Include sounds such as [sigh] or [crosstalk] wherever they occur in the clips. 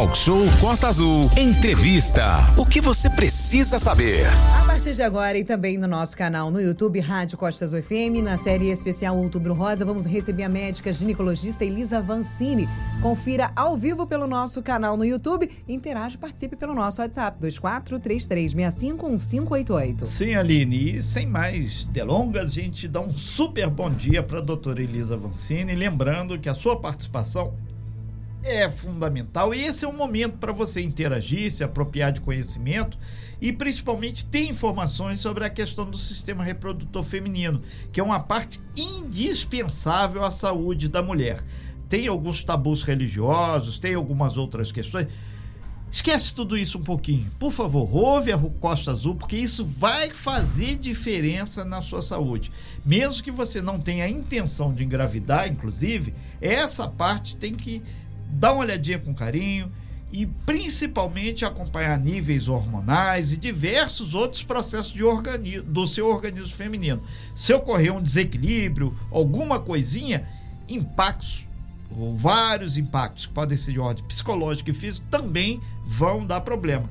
Talk Show Costa Azul. Entrevista. O que você precisa saber? A partir de agora e também no nosso canal no YouTube, Rádio Costa Azul FM, na série especial Outubro Rosa, vamos receber a médica ginecologista Elisa Vancini. Confira ao vivo pelo nosso canal no YouTube. Interage, participe pelo nosso WhatsApp, 2433651588. Sim, Aline, e sem mais delongas, a gente dá um super bom dia para a doutora Elisa Vancini, lembrando que a sua participação é fundamental. E esse é um momento para você interagir, se apropriar de conhecimento e principalmente ter informações sobre a questão do sistema reprodutor feminino, que é uma parte indispensável à saúde da mulher. Tem alguns tabus religiosos, tem algumas outras questões. Esquece tudo isso um pouquinho. Por favor, ouve a Costa Azul, porque isso vai fazer diferença na sua saúde. Mesmo que você não tenha a intenção de engravidar, inclusive, essa parte tem que dar uma olhadinha com carinho e principalmente acompanhar níveis hormonais e diversos outros processos de do seu organismo feminino. Se ocorrer um desequilíbrio, alguma coisinha, impactos, ou vários impactos que podem ser de ordem psicológica e física, também vão dar problema.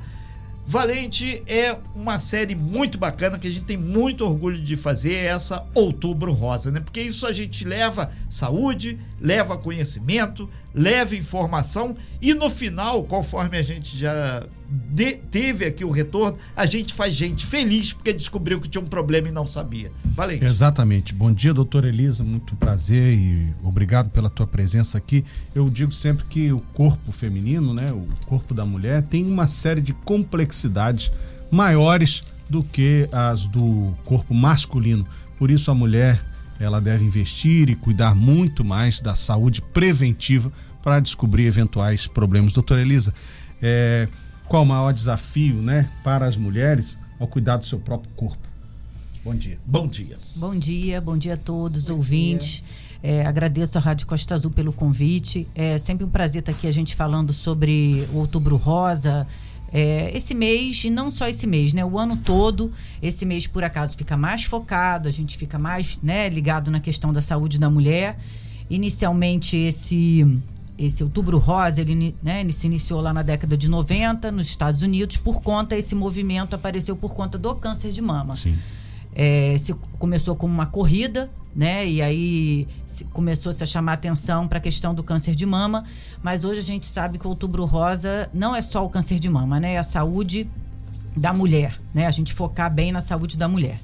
Valente é uma série muito bacana que a gente tem muito orgulho de fazer essa Outubro Rosa, né? Porque isso a gente leva saúde, leva conhecimento, leva informação e no final, conforme a gente já de, teve aqui o retorno, a gente faz gente feliz porque descobriu que tinha um problema e não sabia. Valente. Exatamente. Bom dia, doutora Elisa, muito prazer e obrigado pela tua presença aqui. Eu digo sempre que o corpo feminino, né, o corpo da mulher tem uma série de complexidades maiores do que as do corpo masculino. Por isso a mulher ela deve investir e cuidar muito mais da saúde preventiva para descobrir eventuais problemas. Doutora Elisa, é, qual o maior desafio né, para as mulheres ao cuidar do seu próprio corpo? Bom dia. Bom dia. Bom dia, bom dia a todos os ouvintes. É, agradeço a Rádio Costa Azul pelo convite. É sempre um prazer estar aqui a gente falando sobre o Outubro Rosa. É, esse mês, e não só esse mês, né? O ano todo, esse mês, por acaso, fica mais focado, a gente fica mais né, ligado na questão da saúde da mulher. Inicialmente, esse esse outubro rosa, ele, né, ele se iniciou lá na década de 90 nos Estados Unidos por conta, esse movimento apareceu por conta do câncer de mama. Sim. É, se começou como uma corrida, né? E aí começou -se a chamar atenção para a questão do câncer de mama. Mas hoje a gente sabe que o outubro rosa não é só o câncer de mama, né? É a saúde da mulher, né? A gente focar bem na saúde da mulher.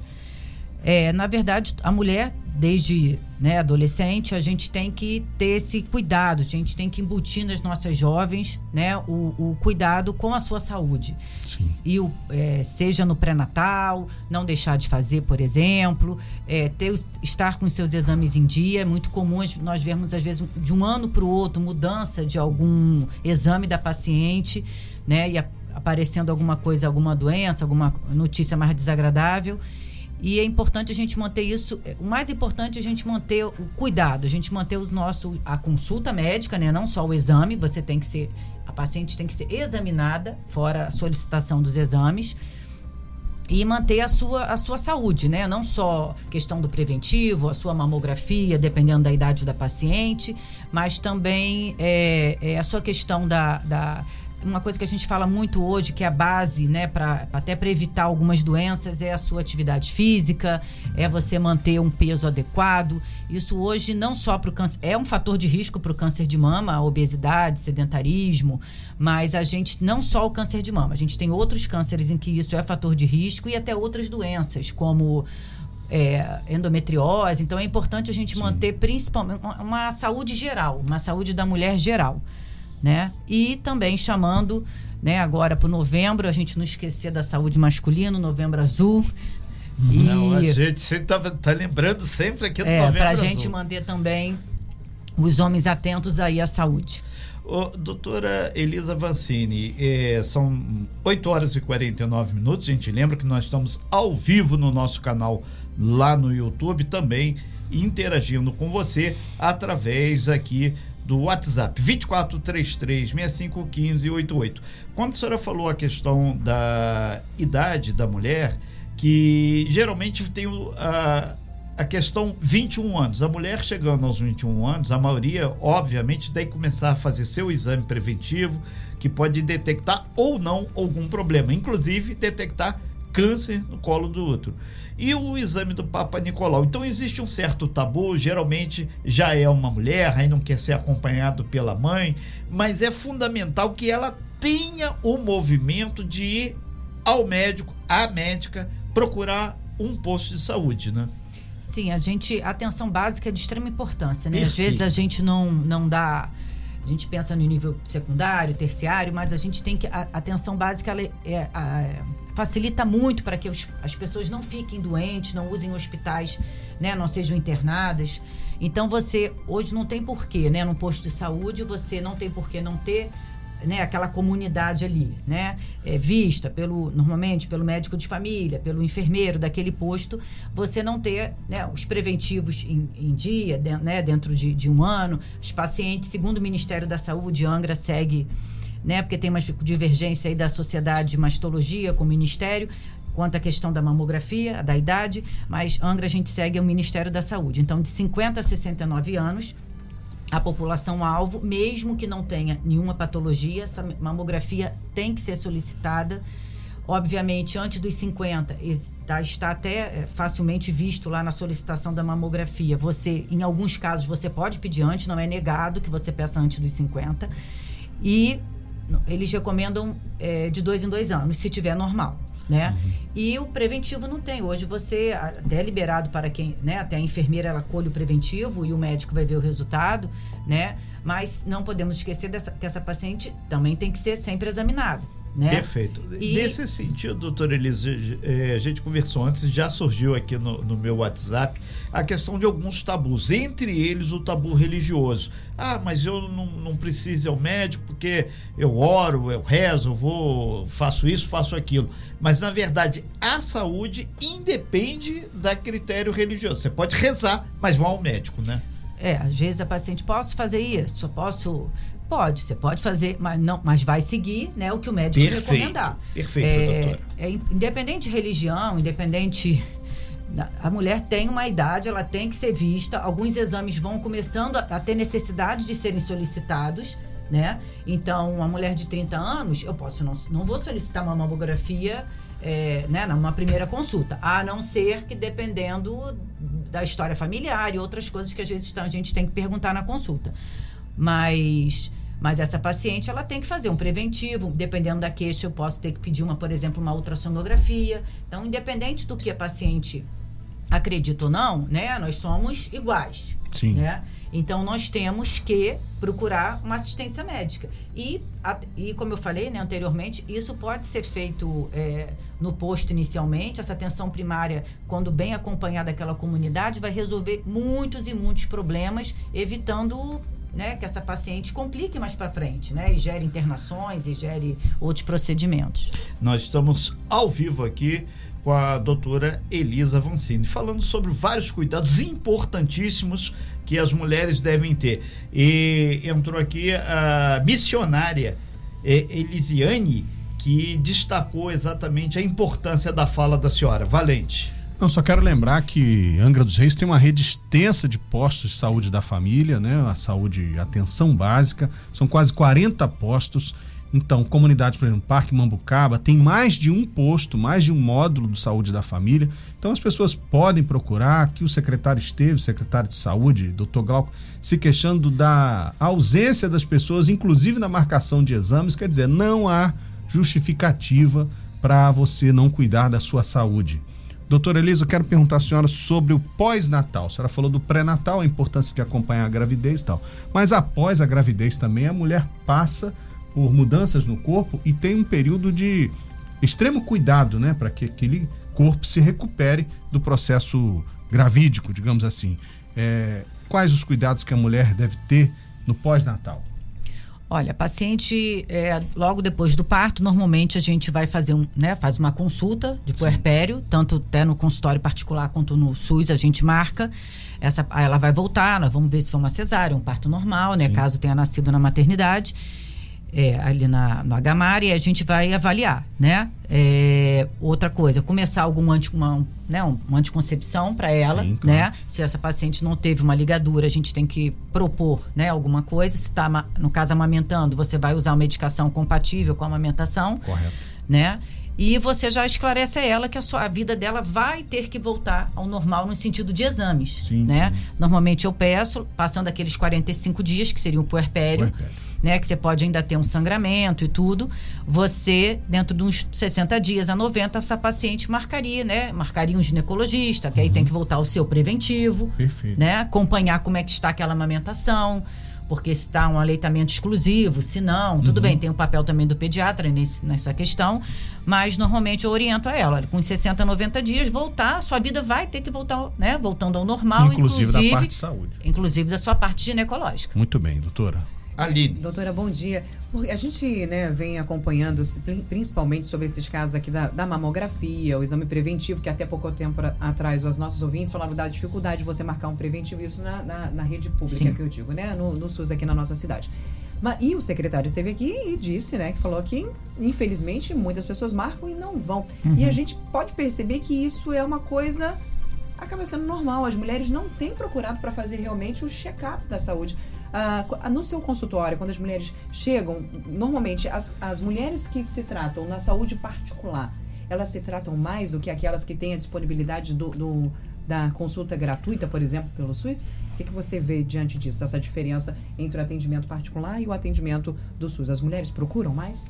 É, na verdade, a mulher, desde né, adolescente, a gente tem que ter esse cuidado, a gente tem que embutir nas nossas jovens né, o, o cuidado com a sua saúde. Sim. E o, é, seja no pré-natal, não deixar de fazer, por exemplo, é, ter, estar com seus exames em dia. É muito comum nós vermos, às vezes, de um ano para o outro, mudança de algum exame da paciente, né? E a, aparecendo alguma coisa, alguma doença, alguma notícia mais desagradável. E é importante a gente manter isso. O mais importante é a gente manter o cuidado, a gente manter os nossos a consulta médica, né? Não só o exame, você tem que ser a paciente tem que ser examinada fora a solicitação dos exames e manter a sua, a sua saúde, né? Não só questão do preventivo, a sua mamografia, dependendo da idade da paciente, mas também é, é a sua questão da, da uma coisa que a gente fala muito hoje, que é a base, né, para até para evitar algumas doenças, é a sua atividade física, é você manter um peso adequado. Isso hoje não só para o câncer, é um fator de risco para o câncer de mama, a obesidade, sedentarismo, mas a gente não só o câncer de mama, a gente tem outros cânceres em que isso é fator de risco e até outras doenças, como é, endometriose. Então é importante a gente Sim. manter principalmente uma saúde geral, uma saúde da mulher geral né? E também chamando, né, agora para o novembro, a gente não esquecer da saúde masculina, novembro azul. Não, e... a gente está tá lembrando sempre aqui do é, novembro Para a gente manter também os homens atentos aí à saúde. Ô, doutora Elisa Vancini, é, são 8 horas e 49 minutos. A gente lembra que nós estamos ao vivo no nosso canal lá no YouTube também interagindo com você através aqui do WhatsApp, 2433-651588. Quando a senhora falou a questão da idade da mulher, que geralmente tem a, a questão 21 anos. A mulher chegando aos 21 anos, a maioria, obviamente, que começar a fazer seu exame preventivo, que pode detectar ou não algum problema, inclusive detectar câncer no colo do útero. E o exame do Papa Nicolau. Então existe um certo tabu, geralmente já é uma mulher, aí não quer ser acompanhado pela mãe, mas é fundamental que ela tenha o movimento de ir ao médico, à médica, procurar um posto de saúde, né? Sim, a gente. A atenção básica é de extrema importância, né? Perfeito. Às vezes a gente não, não dá. A gente pensa no nível secundário, terciário, mas a gente tem que. A atenção básica ela é, é, a, facilita muito para que os, as pessoas não fiquem doentes, não usem hospitais, né? Não sejam internadas. Então você hoje não tem porquê, né? No posto de saúde, você não tem porquê não ter né, aquela comunidade ali, né, é, vista pelo normalmente pelo médico de família, pelo enfermeiro daquele posto, você não ter né, os preventivos em, em dia, de, né, dentro de, de, um ano, os pacientes, segundo o Ministério da Saúde, Angra segue, né, porque tem uma divergência aí da sociedade de mastologia com o Ministério quanto à questão da mamografia, da idade, mas Angra a gente segue o Ministério da Saúde. Então, de 50 a 69 anos, a população-alvo, mesmo que não tenha nenhuma patologia, essa mamografia tem que ser solicitada. Obviamente, antes dos 50, está, está até é, facilmente visto lá na solicitação da mamografia. Você, em alguns casos, você pode pedir antes, não é negado que você peça antes dos 50. E eles recomendam é, de dois em dois anos, se tiver normal né? Uhum. E o preventivo não tem. Hoje você até é liberado para quem, né? Até a enfermeira ela colhe o preventivo e o médico vai ver o resultado, né? Mas não podemos esquecer dessa, que essa paciente também tem que ser sempre examinada. Né? Perfeito. E... Nesse sentido, doutora Elise, é, a gente conversou antes, já surgiu aqui no, no, meu WhatsApp a questão de alguns tabus, entre eles o tabu religioso. Ah, mas eu não, não preciso ir ao médico porque eu oro, eu rezo, eu vou, faço isso, faço aquilo. Mas, na verdade, a saúde independe da critério religioso. Você pode rezar, mas vá ao médico, né? É, às vezes a paciente, posso fazer isso? Posso Pode, você pode fazer, mas não, mas vai seguir, né, o que o médico perfeito, recomendar. Perfeito, é, doutora. É, independente de religião, independente a mulher tem uma idade, ela tem que ser vista. Alguns exames vão começando a, a ter necessidade de serem solicitados, né? Então, uma mulher de 30 anos, eu posso não, não vou solicitar uma mamografia é, né, numa primeira consulta, a não ser que dependendo da história familiar e outras coisas que às vezes a gente tem que perguntar na consulta. Mas mas essa paciente, ela tem que fazer um preventivo, dependendo da queixa, eu posso ter que pedir uma, por exemplo, uma ultrassonografia. Então, independente do que a paciente acredita ou não, né, nós somos iguais. Sim. Né? Então, nós temos que procurar uma assistência médica. E, a, e como eu falei né, anteriormente, isso pode ser feito é, no posto inicialmente. Essa atenção primária, quando bem acompanhada daquela comunidade, vai resolver muitos e muitos problemas, evitando né, que essa paciente complique mais para frente, né, e gere internações e gere outros procedimentos. Nós estamos ao vivo aqui com a doutora Elisa Vancini, falando sobre vários cuidados importantíssimos que as mulheres devem ter. E entrou aqui a missionária Elisiane, que destacou exatamente a importância da fala da senhora. Valente. Não, só quero lembrar que Angra dos Reis tem uma rede extensa de postos de saúde da família, né? A saúde, atenção básica, são quase 40 postos. Então, comunidade, por exemplo, Parque Mambucaba, tem mais de um posto, mais de um módulo de saúde da família. Então, as pessoas podem procurar. Aqui o secretário esteve, secretário de saúde, doutor Glauco, se queixando da ausência das pessoas, inclusive na marcação de exames. Quer dizer, não há justificativa para você não cuidar da sua saúde. Doutora Elisa, eu quero perguntar à senhora sobre o pós-natal. A senhora falou do pré-natal, a importância de acompanhar a gravidez e tal. Mas após a gravidez também, a mulher passa por mudanças no corpo e tem um período de extremo cuidado, né? Para que aquele corpo se recupere do processo gravídico, digamos assim. É, quais os cuidados que a mulher deve ter no pós-natal? Olha, paciente, é, logo depois do parto, normalmente a gente vai fazer um, né, faz uma consulta de puerpério, Sim. tanto até no consultório particular quanto no SUS, a gente marca. Essa, ela vai voltar, nós vamos ver se foi uma cesárea, um parto normal, né? Sim. Caso tenha nascido na maternidade, é, ali na, no Agamar, e a gente vai avaliar, né? É, outra coisa, começar algum anti, uma, né, um, uma anticoncepção para ela, Sim, claro. né? Se essa paciente não teve uma ligadura, a gente tem que propor, né, alguma coisa. Se está, no caso, amamentando, você vai usar uma medicação compatível com a amamentação, Correto. né? E você já esclarece a ela que a sua a vida dela vai ter que voltar ao normal no sentido de exames, Sim, né? sim. Normalmente eu peço, passando aqueles 45 dias, que seria o puerpério, Puerpério. Né? Que você pode ainda ter um sangramento e tudo. Você, dentro de uns 60 dias a 90, essa paciente marcaria, né? Marcaria um ginecologista, que aí tem que voltar ao seu preventivo, Perfeito. né? Acompanhar como é que está aquela amamentação, porque se está um aleitamento exclusivo, se não, tudo bem, tem o papel também do pediatra nesse- nessa questão, mas normalmente eu oriento a ela, olha, com 60, 90 dias, voltar, sua vida vai ter que voltar, né? Voltando ao normal, Inclusive, inclusive, da parte de saúde. inclusive da sua parte ginecológica. Muito bem, doutora. Aline. Doutora, bom dia. A gente né, vem acompanhando principalmente sobre esses casos aqui da, da mamografia, o exame preventivo, que até pouco tempo atrás os nossos ouvintes falaram da dificuldade de você marcar um preventivo, isso na, na, na rede pública Sim. que eu digo, né? No, no SUS aqui na nossa cidade. Mas, e o secretário esteve aqui e disse, né, que falou que, infelizmente, muitas pessoas marcam e não vão. E a gente pode perceber que isso é uma coisa acaba sendo normal. As mulheres não têm procurado para fazer realmente o check-up da saúde. Ah, co- no seu consultório, quando as mulheres chegam, normalmente as, as mulheres que se tratam na saúde particular, elas se tratam mais do que aquelas que têm a disponibilidade do, do- da consulta gratuita, por exemplo, pelo SUS? O que, que você vê diante disso, essa diferença entre o atendimento particular e o atendimento do SUS? As mulheres procuram mais?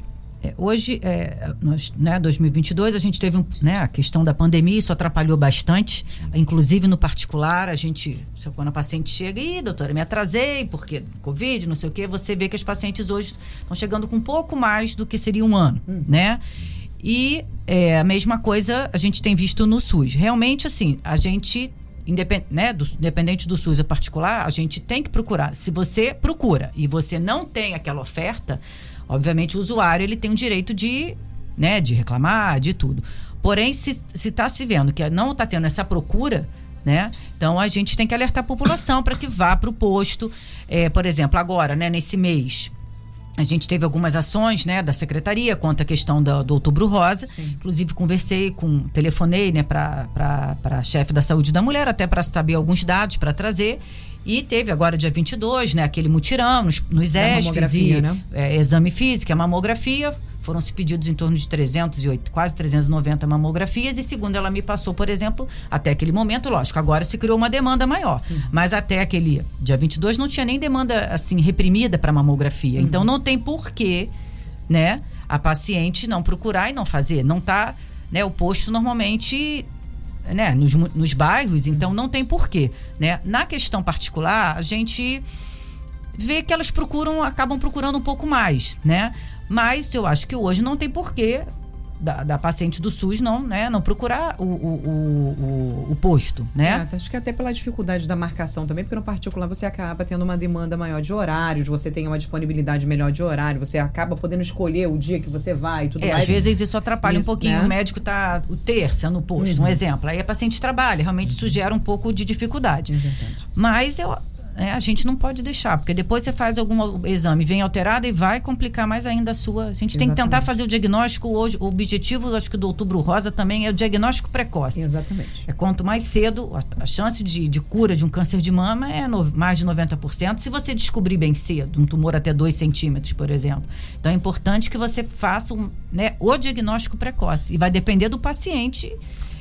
É, hoje, é, nós, né, 2022, a gente teve um, né, a questão da pandemia, isso atrapalhou bastante, inclusive no particular, a gente, quando a paciente chega, ih, doutora, me atrasei, porque Covid, não sei o quê, você vê que as pacientes hoje estão chegando com um pouco mais do que seria um ano, né? E é, a mesma coisa a gente tem visto no SUS. Realmente, assim, a gente independ, né, do, independente do SUS ou particular, a gente tem que procurar. Se você procura e você não tem aquela oferta, obviamente o usuário ele tem o direito de, né, de reclamar, de tudo. Porém, se está se vendo que não está tendo essa procura, né? Então a gente tem que alertar a população para que vá para o posto. É, por exemplo, agora, né, nesse mês, a gente teve algumas ações, né, da secretaria quanto à questão da- do Outubro Rosa. Sim. Inclusive conversei com, telefonei, né, para a chefe da saúde da mulher até para saber alguns dados para trazer. E teve agora dia 22, né, aquele mutirão nos, nos ESPs e né? é, exame físico, a mamografia. Foram se pedidos em torno de 308, quase 390 mamografias. E segundo ela me passou, por exemplo, até aquele momento, lógico, agora se criou uma demanda maior. Mas até aquele dia 22 não tinha nem demanda assim reprimida para mamografia. Então não tem porquê, né, a paciente não procurar e não fazer. Não tá, né, o posto normalmente né, nos, nos bairros, então não tem porquê, né? Na questão particular, a gente vê que elas procuram, acabam procurando um pouco mais, né? Mas eu acho que hoje não tem porquê da, da paciente do SUS não, né, não procurar o, o, o, o- posto, né? É, acho que até pela dificuldade da marcação também, porque no particular você acaba tendo uma demanda maior de horários, você tem uma disponibilidade melhor de horário, você acaba podendo escolher o dia que você vai e tudo É, mais. às vezes isso atrapalha Isso, um pouquinho. né? O médico tá o terça no posto, um exemplo. Aí a paciente trabalha, realmente isso gera um pouco de dificuldade. É. Mas eu, é, a gente não pode deixar, porque depois você faz algum exame, vem alterado e vai complicar mais ainda a sua. A gente tem que tentar Exatamente. fazer o diagnóstico hoje. O objetivo, acho que do Outubro Rosa também é o diagnóstico precoce. Exatamente. É quanto mais cedo, a, a chance de, de cura de um câncer de mama é no- mais de 90%. Se você descobrir bem cedo, um tumor até 2 centímetros, por exemplo. Então é importante que você faça um, né, o diagnóstico precoce. E vai depender do paciente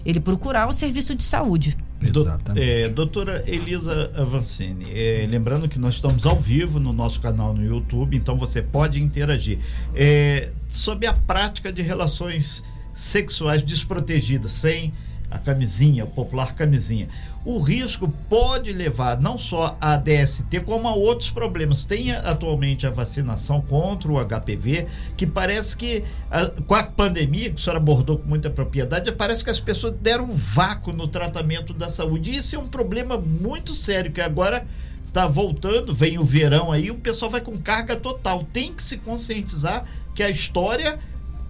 ele procurar o serviço de saúde. Exatamente. é, doutora Elisa Avancini, é, lembrando que nós estamos ao vivo no nosso canal no YouTube, então você pode interagir. É, sobre a prática de relações sexuais desprotegidas, sem a camisinha, a popular camisinha. O risco pode levar não só a DST, como a outros problemas. Tem atualmente a vacinação contra o HPV, que parece que a- com a pandemia, que a senhora abordou com muita propriedade, parece que as pessoas deram um vácuo no tratamento da saúde. E isso é um problema muito sério, que agora tá voltando, vem o verão aí, o pessoal vai com carga total. Tem que se conscientizar que a história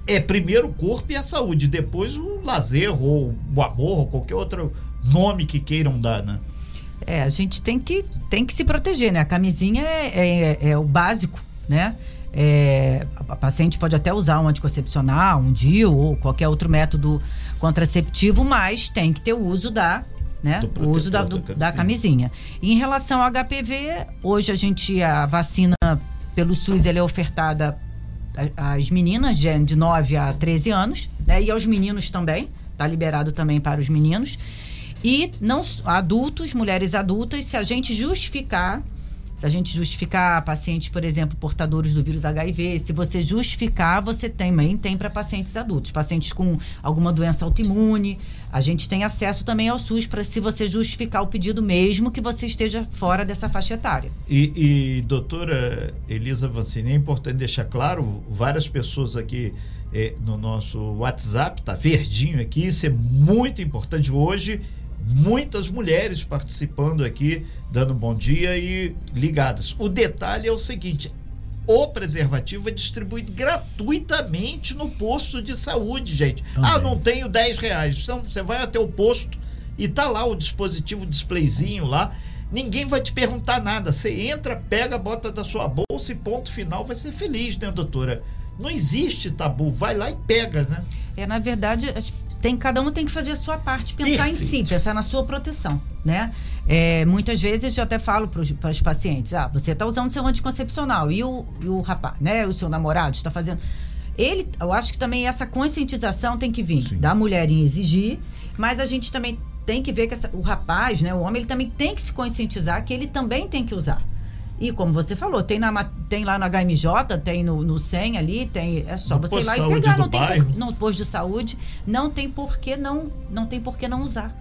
é primeiro o corpo e a saúde, depois o lazer ou o amor ou qualquer outro nome que queiram dar, né? É, a gente tem que, tem que se proteger, né? A camisinha é, é- é o básico, né? É, a paciente pode até usar um anticoncepcional, um DIU ou qualquer outro método contraceptivo, mas tem que ter o uso da né? O uso da, do, da camisinha. Em relação ao HPV, hoje a gente, a vacina pelo SUS, ela é ofertada às meninas de, de 9 a 13 anos, né? E aos meninos também, tá liberado também para os meninos. E não adultos, mulheres adultas, se a gente justificar se a gente justificar pacientes, por exemplo, portadores do vírus HIV, se você justificar, você também tem para pacientes adultos, pacientes com alguma doença autoimune. A gente tem acesso também ao SUS para se você justificar o pedido mesmo que você esteja fora dessa faixa etária. E, e doutora Elisa Vancini, é importante deixar claro, várias pessoas aqui eh, no nosso WhatsApp, tá verdinho aqui, isso é muito importante hoje muitas mulheres participando aqui, dando bom dia e ligadas. O detalhe é o seguinte: o preservativo é distribuído gratuitamente no posto de saúde, gente. Também. Ah, não tenho 10 reais. Então você vai até o posto e tá lá o dispositivo, o displayzinho lá. Ninguém vai te perguntar nada. Você entra, pega, bota da sua bolsa e ponto final. Vai ser feliz, né, doutora? Não existe tabu. Vai lá e pega, né? É, na verdade, tem cada um tem que fazer a sua parte, pensar Perfeito. em si, pensar na sua proteção, né? É, muitas vezes eu até falo para os pacientes, ah, você está usando seu anticoncepcional e o, e o rapaz, né? O seu namorado está fazendo. Ele, eu acho que também essa conscientização tem que vir Sim. da mulher em exigir, mas a gente também tem que ver que essa, o rapaz, né, o homem, ele também tem que se conscientizar que ele também tem que usar. E como você falou, tem, na, tem lá no HMJ, tem no, no 100 ali, tem, é só no você ir lá e pegar. Não tem por, no posto de saúde, não tem por que não, não, tem por que não usar.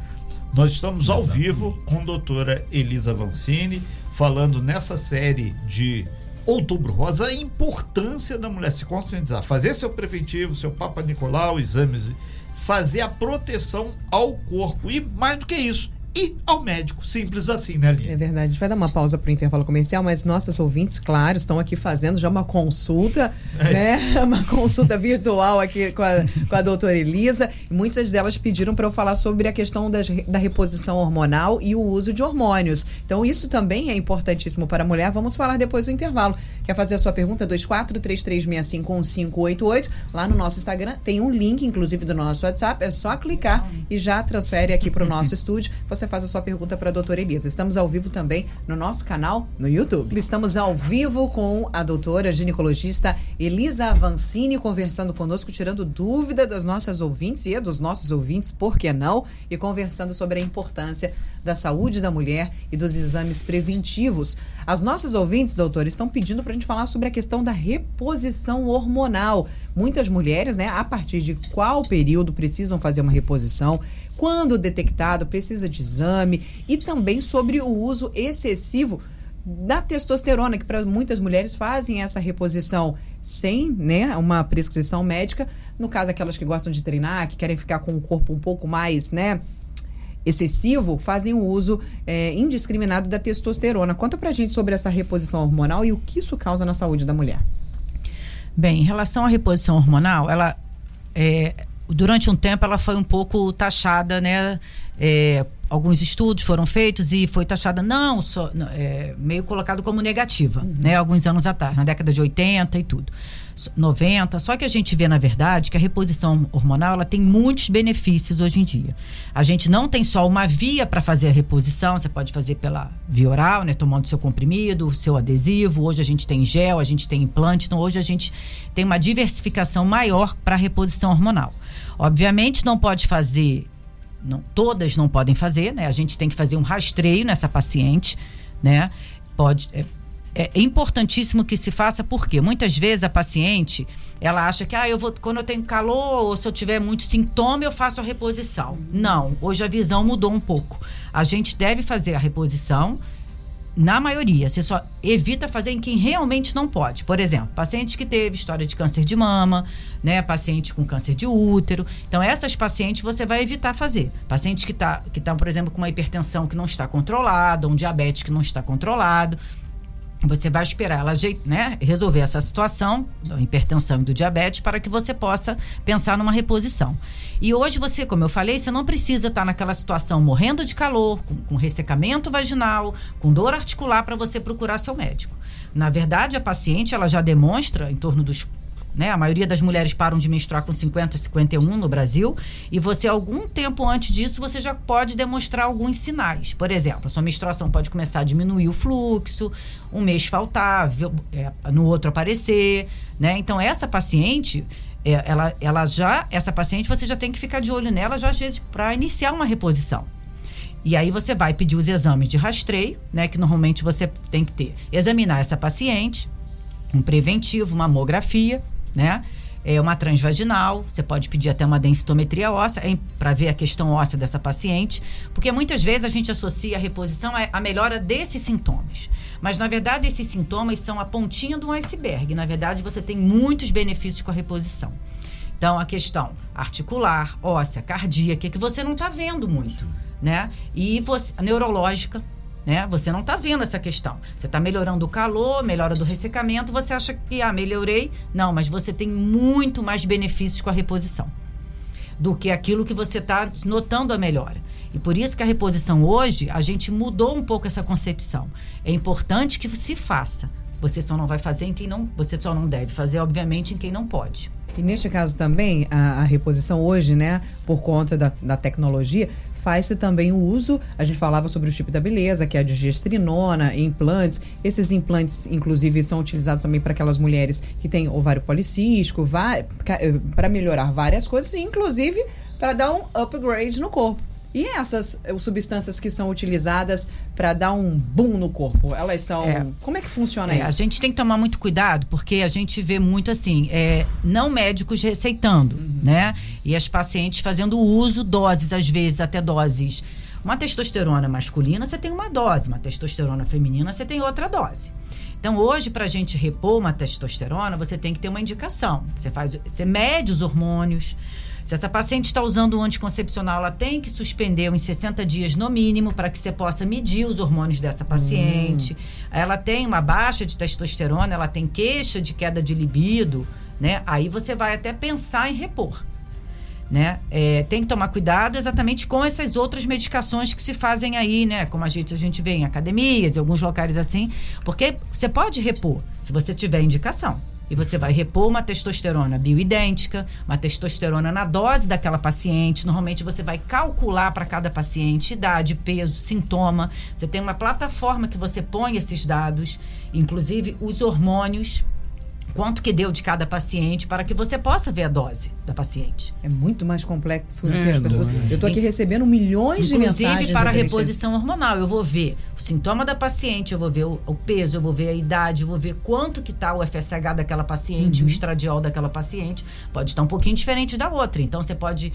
Nós estamos ao vivo com a doutora Elisa Vancini, falando nessa série de Outubro Rosa, a importância da mulher se conscientizar, fazer seu preventivo, seu Papa Nicolau, exames, fazer a proteção ao corpo. E mais do que isso, e ao médico. Simples assim, né, Aline? É verdade. A gente vai dar uma pausa para o intervalo comercial, mas nossas ouvintes, claro, estão aqui fazendo já uma consulta, é. né? [laughs] Uma consulta virtual aqui com a, com a doutora Elisa. Muitas delas pediram para eu falar sobre a questão das, da reposição hormonal e o uso de hormônios. Então, isso também é importantíssimo para a mulher. Vamos falar depois do intervalo. Quer fazer a sua pergunta? 2433651588. Lá no nosso Instagram tem um link, inclusive, do nosso WhatsApp. É só clicar e já transfere aqui para o nosso [laughs] estúdio. Você você faz a sua pergunta para a doutora Elisa. Estamos ao vivo também no nosso canal no YouTube. Estamos ao vivo com a doutora ginecologista Elisa Avancini conversando conosco, tirando dúvida das nossas ouvintes e dos nossos ouvintes, por que não? E conversando sobre a importância da saúde da mulher e dos exames preventivos. As nossas ouvintes, doutora, estão pedindo para a gente falar sobre a questão da reposição hormonal. Muitas mulheres, né, a partir de qual período precisam fazer uma reposição? Quando detectado, precisa de exame e também sobre o uso excessivo da testosterona, que para muitas mulheres fazem essa reposição sem né, uma prescrição médica. No caso, aquelas que gostam de treinar, que querem ficar com o corpo um pouco mais, né? excessivo fazem o uso é, indiscriminado da testosterona. Conta pra gente sobre essa reposição hormonal e o que isso causa na saúde da mulher. Bem, em relação à reposição hormonal, ela é, durante um tempo ela foi um pouco taxada, né? É, alguns estudos foram feitos e foi taxada não, só, é, meio colocado como negativa, uhum. né? Alguns anos atrás, na década de 80 e tudo. 90. Só que a gente vê, na verdade, que a reposição hormonal ela tem muitos benefícios hoje em dia. A gente não tem só uma via para fazer a reposição, você pode fazer pela via oral, né? Tomando seu comprimido, seu adesivo. Hoje a gente tem gel, a gente tem implante. Então, hoje a gente tem uma diversificação maior para a reposição hormonal. Obviamente, não pode fazer, não, todas não podem fazer, né? A gente tem que fazer um rastreio nessa paciente, né? Pode. É, é importantíssimo que se faça porque muitas vezes a paciente ela acha que ah, eu vou quando eu tenho calor ou se eu tiver muito sintoma eu faço a reposição. Não, hoje a visão mudou um pouco. A gente deve fazer a reposição na maioria, você só evita fazer em quem realmente não pode. Por exemplo, paciente que teve história de câncer de mama, né? Paciente com câncer de útero. Então, essas pacientes você vai evitar fazer. Pacientes que tá, que por exemplo, com uma hipertensão que não está controlada, um diabetes que não está controlado. Você vai esperar ela né, resolver essa situação da hipertensão e do diabetes para que você possa pensar numa reposição. E hoje você, como eu falei, você não precisa estar naquela situação morrendo de calor, com, com ressecamento vaginal, com dor articular para você procurar seu médico. Na verdade, a paciente ela já demonstra em torno dos né? A maioria das mulheres param de menstruar com 50, 51 no Brasil. E você, algum tempo antes disso, você já pode demonstrar alguns sinais. Por exemplo, a sua menstruação pode começar a diminuir o fluxo, um mês faltar, é, no outro aparecer, né? Então, essa paciente, é, ela, ela já, essa paciente, você já tem que ficar de olho nela, já às vezes, para iniciar uma reposição. E aí você vai pedir os exames de rastreio, né? Que normalmente você tem que ter. Examinar essa paciente, um preventivo, uma mamografia, né? É uma transvaginal, você pode pedir até uma densitometria óssea para ver a questão óssea dessa paciente, porque muitas vezes a gente associa a reposição à melhora desses sintomas. Mas na verdade esses sintomas são a pontinha do iceberg. Na verdade você tem muitos benefícios com a reposição. Então a questão articular, óssea, cardíaca, que você não está vendo muito, né? E você, neurológica, né? Você não está vendo essa questão. Você está melhorando o calor, melhora do ressecamento, você acha que, ah, melhorei. Não, mas você tem muito mais benefícios com a reposição do que aquilo que você está notando a melhora. E por isso que a reposição hoje, a gente mudou um pouco essa concepção. É importante que se faça. Você só não vai fazer em quem não. Você só não deve fazer, obviamente, em quem não pode. E neste caso também, a, a reposição hoje, né, por conta da, da tecnologia, faz-se também o uso, a gente falava sobre o chip da beleza, que é a digestrinona, implantes. Esses implantes, inclusive, são utilizados também para aquelas mulheres que têm ovário policístico, para melhorar várias coisas, inclusive para dar um upgrade no corpo. E essas eh, substâncias que são utilizadas para dar um boom no corpo, elas são. É. Como é que funciona é, isso? A gente tem que tomar muito cuidado, porque a gente vê muito assim, é, não médicos receitando, uhum. né? E as pacientes fazendo uso, doses, às vezes, até doses. Uma testosterona masculina, você tem uma dose, uma testosterona feminina, você tem outra dose. Então, hoje, para a gente repor uma testosterona, você tem que ter uma indicação. Você faz, você mede os hormônios. Se essa paciente está usando um anticoncepcional, ela tem que suspender em 60 dias no mínimo para que você possa medir os hormônios dessa paciente. Hum. Ela tem uma baixa de testosterona, ela tem queixa de queda de libido, né? Aí você vai até pensar em repor. Né? É, tem que tomar cuidado exatamente com essas outras medicações que se fazem aí, né? Como a gente, a gente vê em academias, em alguns locais assim, porque você pode repor se você tiver indicação. E você vai repor uma testosterona bioidêntica, uma testosterona na dose daquela paciente. Normalmente você vai calcular para cada paciente idade, peso, sintoma. Você tem uma plataforma que você põe esses dados, inclusive os hormônios quanto que deu de cada paciente para que você possa ver a dose da paciente. É muito mais complexo do é, que as pessoas. Eu estou aqui recebendo milhões de mensagens. Inclusive para a reposição hormonal, eu vou ver o sintoma da paciente, eu vou ver o, o, peso, eu vou ver a idade, eu vou ver quanto que está o FSH daquela paciente, uhum. o estradiol daquela paciente. Pode estar um pouquinho diferente da outra. Então você pode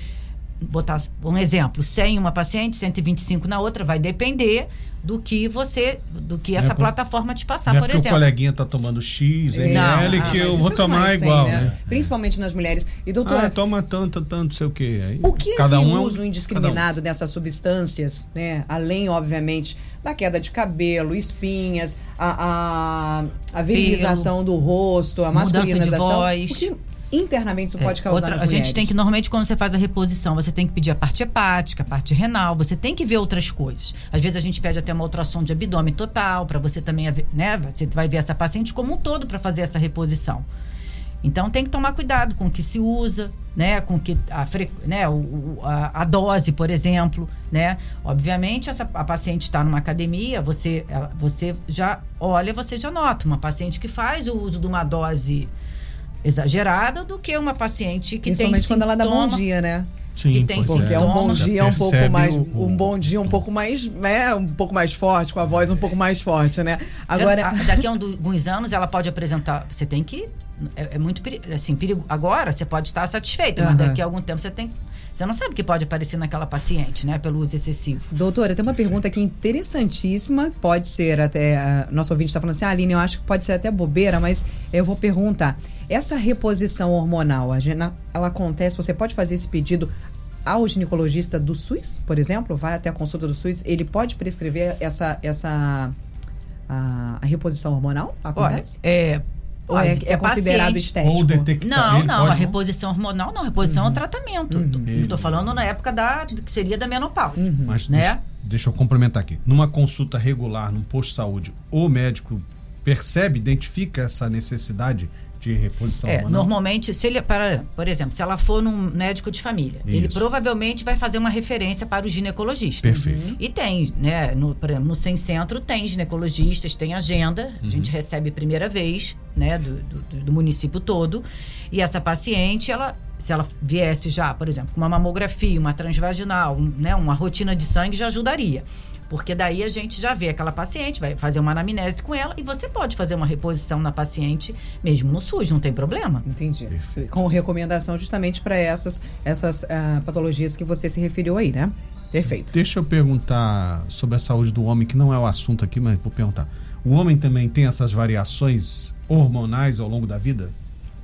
botar um exemplo, 100 em uma paciente, 125 na outra, vai depender do que você, do que essa é por, plataforma te passar, é por exemplo. o coleguinha tá tomando X, ML, não, que ah, eu vou tomar igual, tem, né? né? Principalmente nas mulheres. E doutora, ah, toma tanto, tanto, sei o quê. Aí, o que cada esse um uso é um, indiscriminado um. dessas substâncias, né? Além, obviamente, da queda de cabelo, espinhas, a, a, a virilização do rosto, a masculinização. Voz. O que internamente isso é, pode causar outra, A gente tem que, normalmente, quando você faz a reposição, você tem que pedir a parte hepática, a parte renal, você tem que ver outras coisas. Às vezes a gente pede até uma ultrassom de abdômen total, para você também, né? Você vai ver essa paciente como um todo para fazer essa reposição. Então tem que tomar cuidado com o que se usa, né, com que a, né, o, a, a dose, por exemplo, né? Obviamente essa, a paciente está numa academia, você, ela, você já olha, você já nota uma paciente que faz o uso de uma dose exagerada do que uma paciente que Principalmente tem quando ela dá bom dia, né? Sim, que tem porque é um bom dia um pouco mais o, um bom dia um pouco mais né um pouco mais forte com a voz um pouco mais forte né agora daqui a alguns anos ela pode apresentar você tem que é, é muito assim perigo agora você pode estar satisfeita uhum. mas daqui a algum tempo você tem você não sabe o que pode aparecer naquela paciente, né? Pelo uso excessivo. Doutora, tem uma pergunta aqui interessantíssima. Pode ser até. Nosso ouvinte está falando assim, ah, Aline, eu acho que pode ser até bobeira, mas eu vou perguntar. Essa reposição hormonal, ela acontece? Você pode fazer esse pedido ao ginecologista do SUS, por exemplo? Vai até a consulta do SUS, ele pode prescrever essa. essa a, a reposição hormonal? Acontece? Olha, é ou é, é considerado paciente. estético? Ou detectar. Não, não. A reposição hormonal não. A reposição uhum. é um tratamento. Uhum. Estou falando na época da que seria da menopausa. Uhum. Mas né? deixa, deixa, eu complementar aqui. Numa consulta regular, num posto de saúde, o médico percebe, identifica essa necessidade de reposição É, normalmente, se ele, para, por exemplo, se ela for num médico de família, ele Isso. provavelmente vai fazer uma referência para o ginecologista. Perfeito. E tem, né? No, no Sem Centro tem ginecologistas, tem agenda, a Uhum. gente recebe primeira vez, né, do, do, do município todo. E essa paciente, ela, se ela viesse já, por exemplo, com uma mamografia, uma transvaginal, um, né, uma rotina de sangue, já ajudaria. Porque daí a gente já vê aquela paciente, vai fazer uma anamnese com ela e você pode fazer uma reposição na paciente mesmo no SUS, não tem problema. Entendi. Perfeito. Com recomendação justamente para essas, essas ah, patologias que você se referiu aí, né? Perfeito. Deixa eu perguntar sobre a saúde do homem, que não é o assunto aqui, mas vou perguntar. O homem também tem essas variações hormonais ao longo da vida?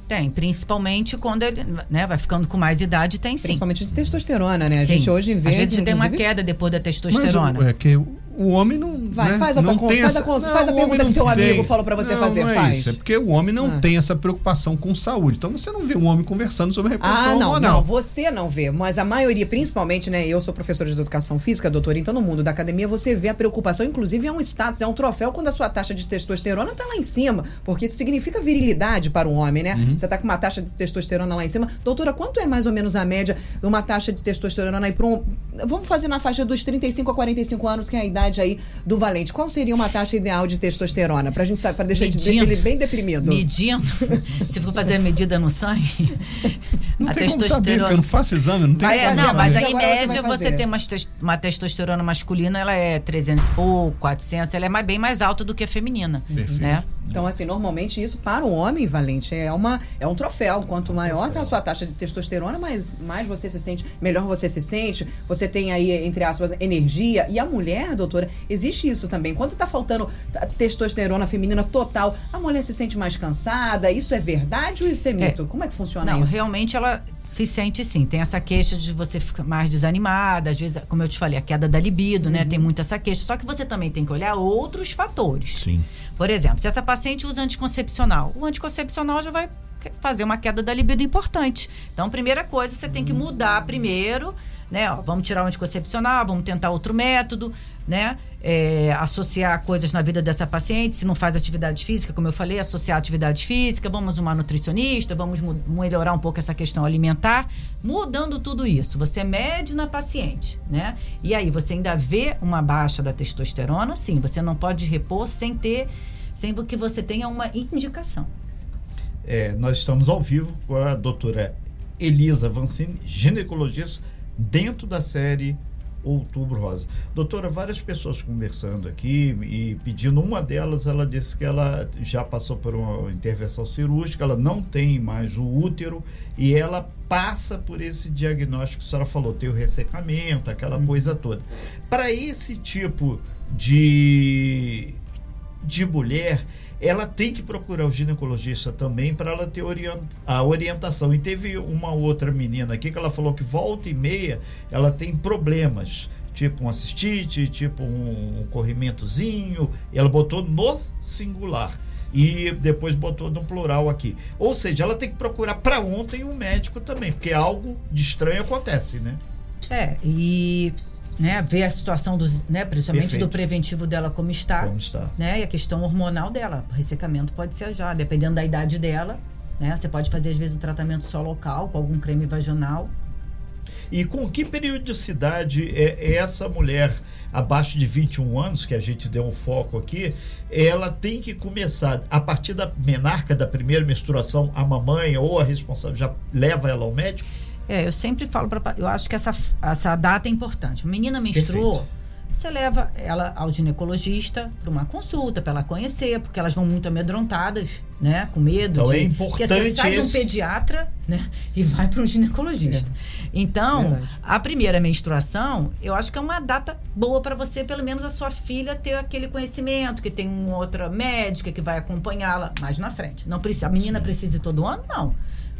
Tem, principalmente quando ele né, vai ficando com mais idade, tem sim. Principalmente de testosterona, né? A Sim. gente hoje vê. Às vezes tem uma queda depois da Mas testosterona. o, é que o, homem não. Vai, né, faz a tua não con- tem faz essa- faz a pergunta que teu amigo tem. falou pra você Não, fazer, não é faz. isso, é porque o homem não Ah. tem essa preocupação com saúde. Então você não vê um homem conversando sobre reposição Ah, não, hormonal. não, você não vê, mas a maioria, principalmente, né? Eu sou professora de educação física, doutora, então no mundo da academia você vê a preocupação, inclusive é um status, é um troféu quando a sua taxa de testosterona tá lá em cima, porque isso significa virilidade para um homem, né? Uhum. Você tá com uma taxa de testosterona lá em cima. Doutora, quanto é mais ou menos a média de uma taxa de testosterona aí para um. Vamos fazer na faixa dos 35 a 45 anos, que é a idade aí do valente. Qual seria uma taxa ideal de testosterona? Pra gente saber, pra deixar de- Medindo. ele bem deprimido. Medindo, [laughs] se for fazer a medida no sangue, [laughs] Não a tem como saber, porque eu não faço exame, não tem como É, fazer, não, mas aí, em você média você, fazer. tem uma, uma testosterona masculina, ela é 300 e pouco, 400, ela é mais, bem mais alta do que a feminina. Perfeito. Né? Então, assim, normalmente isso para um homem, Valente, é, uma, é um troféu. Quanto maior tá a sua taxa de testosterona, mais, mais você se sente, melhor você se sente. Você tem aí, entre aspas, energia. E a mulher, doutora, existe isso também. Quando tá faltando testosterona feminina total, a mulher se sente mais cansada. Isso é verdade ou isso é mito? Como é que funciona Não, isso? realmente ela se sente sim. Tem essa queixa de você ficar mais desanimada, às vezes, como eu te falei, a queda da libido, né? Tem muito essa queixa. Só que você também tem que olhar outros fatores. Sim. Por exemplo, se essa paciente usa anticoncepcional, o anticoncepcional já vai fazer uma queda da libido importante. Então, primeira coisa, você tem que mudar primeiro, né? Ó, vamos tirar o anticoncepcional, vamos tentar outro método, né? É, associar coisas na vida dessa paciente, se não faz atividade física, como eu falei, associar atividade física, vamos uma nutricionista, vamos melhorar um pouco essa questão alimentar, mudando tudo isso. Você mede na paciente, né? E aí você ainda vê uma baixa da testosterona, sim, você não pode repor sem ter, sem que você tenha uma indicação. É, nós estamos ao vivo com a doutora Elisa Vancini, ginecologista, dentro da série Outubro Rosa. Doutora, várias pessoas conversando aqui e pedindo, uma delas, ela disse que ela já passou por uma intervenção cirúrgica, ela não tem mais o útero e ela passa por esse diagnóstico que a senhora falou, tem o ressecamento, aquela coisa toda. Para esse tipo de de mulher, ela tem que procurar o ginecologista também para ela ter a orientação. E teve uma outra menina aqui que ela falou que volta e meia ela tem problemas, tipo um cistite, tipo um corrimentozinho. Ela botou no singular e depois botou no plural aqui. Ou seja, ela tem que procurar para ontem um médico também, porque algo de estranho acontece, né? É, e né, ver a situação dos, né, principalmente Perfeito. do preventivo dela como está, Como está? né? E a questão hormonal dela, o ressecamento pode ser já, dependendo da idade dela, né? Você pode fazer às vezes um tratamento só local com algum creme vaginal. E com que periodicidade é essa mulher abaixo de 21 anos, que a gente deu um foco aqui, ela tem que começar a partir da menarca da primeira menstruação, a mamãe ou a responsável já leva ela ao médico? É, eu sempre falo para eu acho que essa, essa data é importante. A menina menstruou, Perfeito. você leva ela ao ginecologista para uma consulta, para ela conhecer, porque elas vão muito amedrontadas, né, com medo Então de é porque você importante sai de um pediatra, né, e vai para um ginecologista. Então, Verdade. a primeira menstruação, eu acho que é uma data boa para você, pelo menos a sua filha ter aquele conhecimento, que tem uma outra médica que vai acompanhá-la mais na frente. Não precisa, a menina precisa ir todo ano? Não.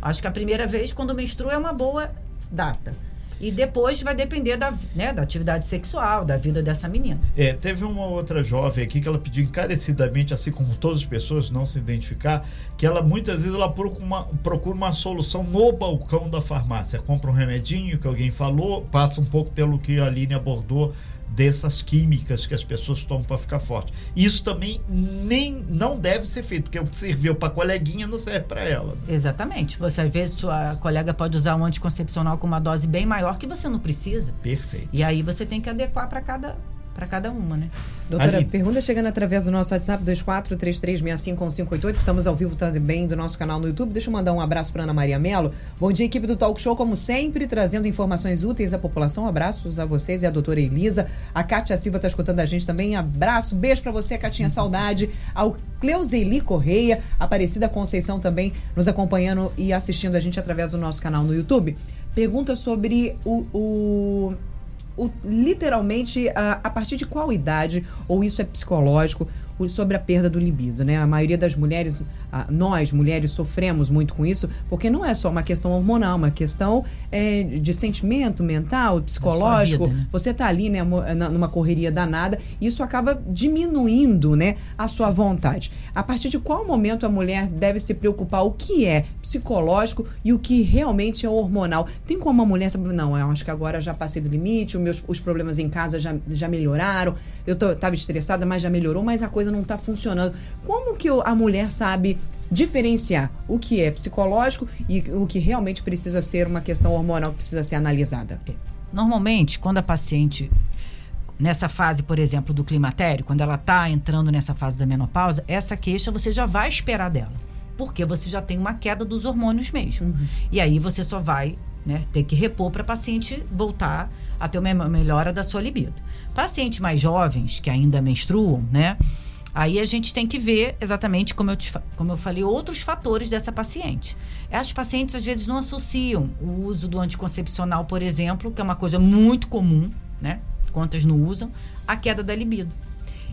Acho que a primeira vez, quando menstrua, é uma boa data. E depois vai depender da, né, da atividade sexual, da vida dessa menina. É, teve uma outra jovem aqui que ela pediu encarecidamente, assim como todas as pessoas, não se identificar, que ela muitas vezes ela procura uma, procura uma solução no balcão da farmácia. Compra um remedinho que alguém falou, passa um pouco pelo que a Aline abordou dessas químicas que as pessoas tomam para ficar forte. Isso também nem não deve ser feito, porque o que serviu para coleguinha não serve para ela. Exatamente. Você às vezes sua colega pode usar um anticoncepcional com uma dose bem maior que você não precisa. Perfeito. E aí você tem que adequar para cada para cada uma, né? Doutora, Ali. pergunta chegando através do nosso WhatsApp 2433651588. Estamos ao vivo também do nosso canal no YouTube. Deixa eu mandar um abraço para Ana Maria Mello. Bom dia, equipe do Talk Show, como sempre, trazendo informações úteis à população. Abraços a vocês e a doutora Elisa. A Kátia Silva está escutando a gente também. Abraço, beijo para você, Catinha Saudade. Ao Cleuzeli Correia, Aparecida Conceição também nos acompanhando e assistindo a gente através do nosso canal no YouTube. Pergunta sobre o- o literalmente a, a partir de qual idade, ou isso é psicológico, sobre a perda do libido, né? A maioria das mulheres, nós mulheres sofremos muito com isso, porque não é só uma questão hormonal, é uma questão é, de sentimento mental, psicológico. vida, né? Você tá ali, né, numa correria danada, e isso acaba diminuindo, né, a sua vontade. A partir de qual momento a mulher deve se preocupar o que é psicológico e o que realmente é hormonal? Tem como a mulher saber, não, eu acho que agora já passei do limite, os meus os problemas em casa já, já melhoraram, eu tô, tava estressada, mas já melhorou, mas a coisa não tá funcionando. Como que a mulher sabe diferenciar o que é psicológico e o que realmente precisa ser uma questão hormonal que precisa ser analisada? Normalmente, quando a paciente nessa fase, por exemplo, do climatério, quando ela está entrando nessa fase da menopausa, essa queixa você já vai esperar dela. Porque você já tem uma queda dos hormônios mesmo. E aí você só vai né, ter que repor para a paciente voltar a ter uma melhora da sua libido. Pacientes mais jovens, que ainda menstruam, né? Aí a gente tem que ver exatamente, como eu, te, como eu falei, outros fatores dessa paciente. As pacientes às vezes não associam o uso do anticoncepcional, por exemplo, que é uma coisa muito comum, né? Quantas não usam, a queda da libido.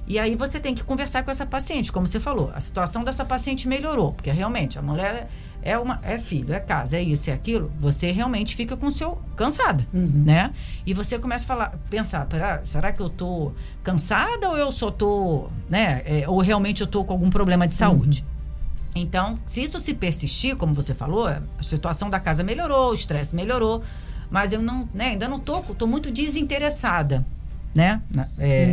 E aí você tem que conversar com essa paciente, como você falou. A situação dessa paciente melhorou, porque realmente a mulher é uma é filho, é casa, é isso, é aquilo. Você realmente fica com o seu cansada, né? E você começa a falar, pensar, "Pera, será que eu tô cansada ou eu só tô, né? É, ou realmente eu tô com algum problema de saúde? Então, se isso se persistir, como você falou, a situação da casa melhorou, o estresse melhorou, mas eu não, né, ainda não tô, tô muito desinteressada, né? é,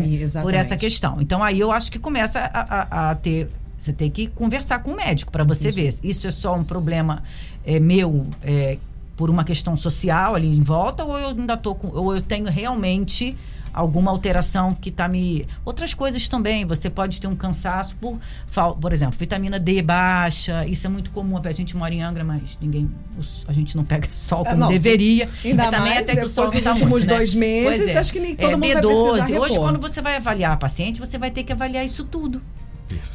Hum, por essa questão. Então, aí eu acho que começa a, a- a ter. Você tem que conversar com o médico para você ver. se Isso é só um problema é, meu é, por uma questão social ali em volta, ou eu ainda tô com, ou eu tenho realmente alguma alteração que está me. Outras coisas também. Você pode ter um cansaço por, por exemplo, vitamina D baixa. Isso é muito comum. A gente mora em Angra, mas ninguém. A gente não pega [laughs] sol É, como não, deveria. Ainda E também mais até que o sol dos tá últimos muito, né? dois meses, é. acho que nem todo É, mundo vai B12. precisar Hoje, repor. quando você vai avaliar a paciente, você vai ter que avaliar isso tudo.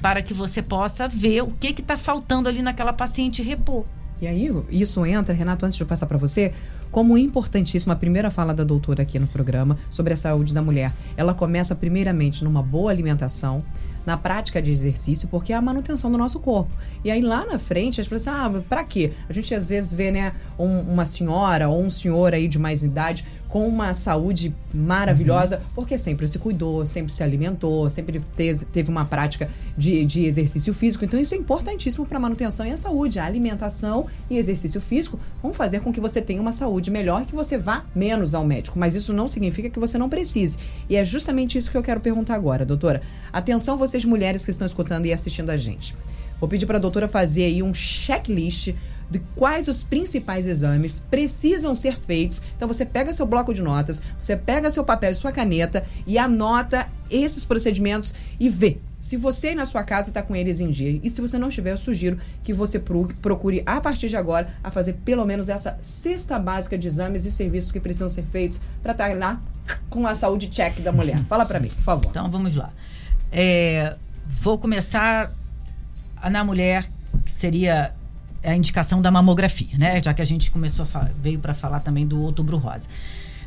Para que você possa ver o que está faltando ali naquela paciente e repor. E aí, isso entra, Renato, antes de eu passar para você, como importantíssima a primeira fala da doutora aqui no programa sobre a saúde da mulher. Ela começa primeiramente numa boa alimentação, na prática de exercício, porque é a manutenção do nosso corpo. E aí lá na frente, as pessoas ah, pra quê? A gente às vezes vê, né, um- uma senhora ou um senhor aí de mais idade com uma saúde maravilhosa, porque sempre se cuidou, sempre se alimentou, sempre teve, teve uma prática de, de exercício físico. Então, isso é importantíssimo para a manutenção e a saúde. A alimentação e exercício físico vão fazer com que você tenha uma saúde melhor e que você vá menos ao médico. Mas isso não significa que você não precise. E é justamente isso que eu quero perguntar agora, doutora. Atenção, vocês mulheres que estão escutando e assistindo a gente. Vou pedir para a doutora fazer aí um checklist de quais os principais exames precisam ser feitos. Então você pega seu bloco de notas, você pega seu papel e sua caneta e anota esses procedimentos e vê se você na sua casa está com eles em dia. E se você não estiver, eu sugiro que você pro- procure a partir de agora a fazer pelo menos essa cesta básica de exames e serviços que precisam ser feitos para estar lá com a saúde check da mulher. Fala para mim, por favor. Então vamos lá. É, vou começar na mulher, que seria a indicação da mamografia, né? Já que a gente começou a veio para falar também do outubro rosa.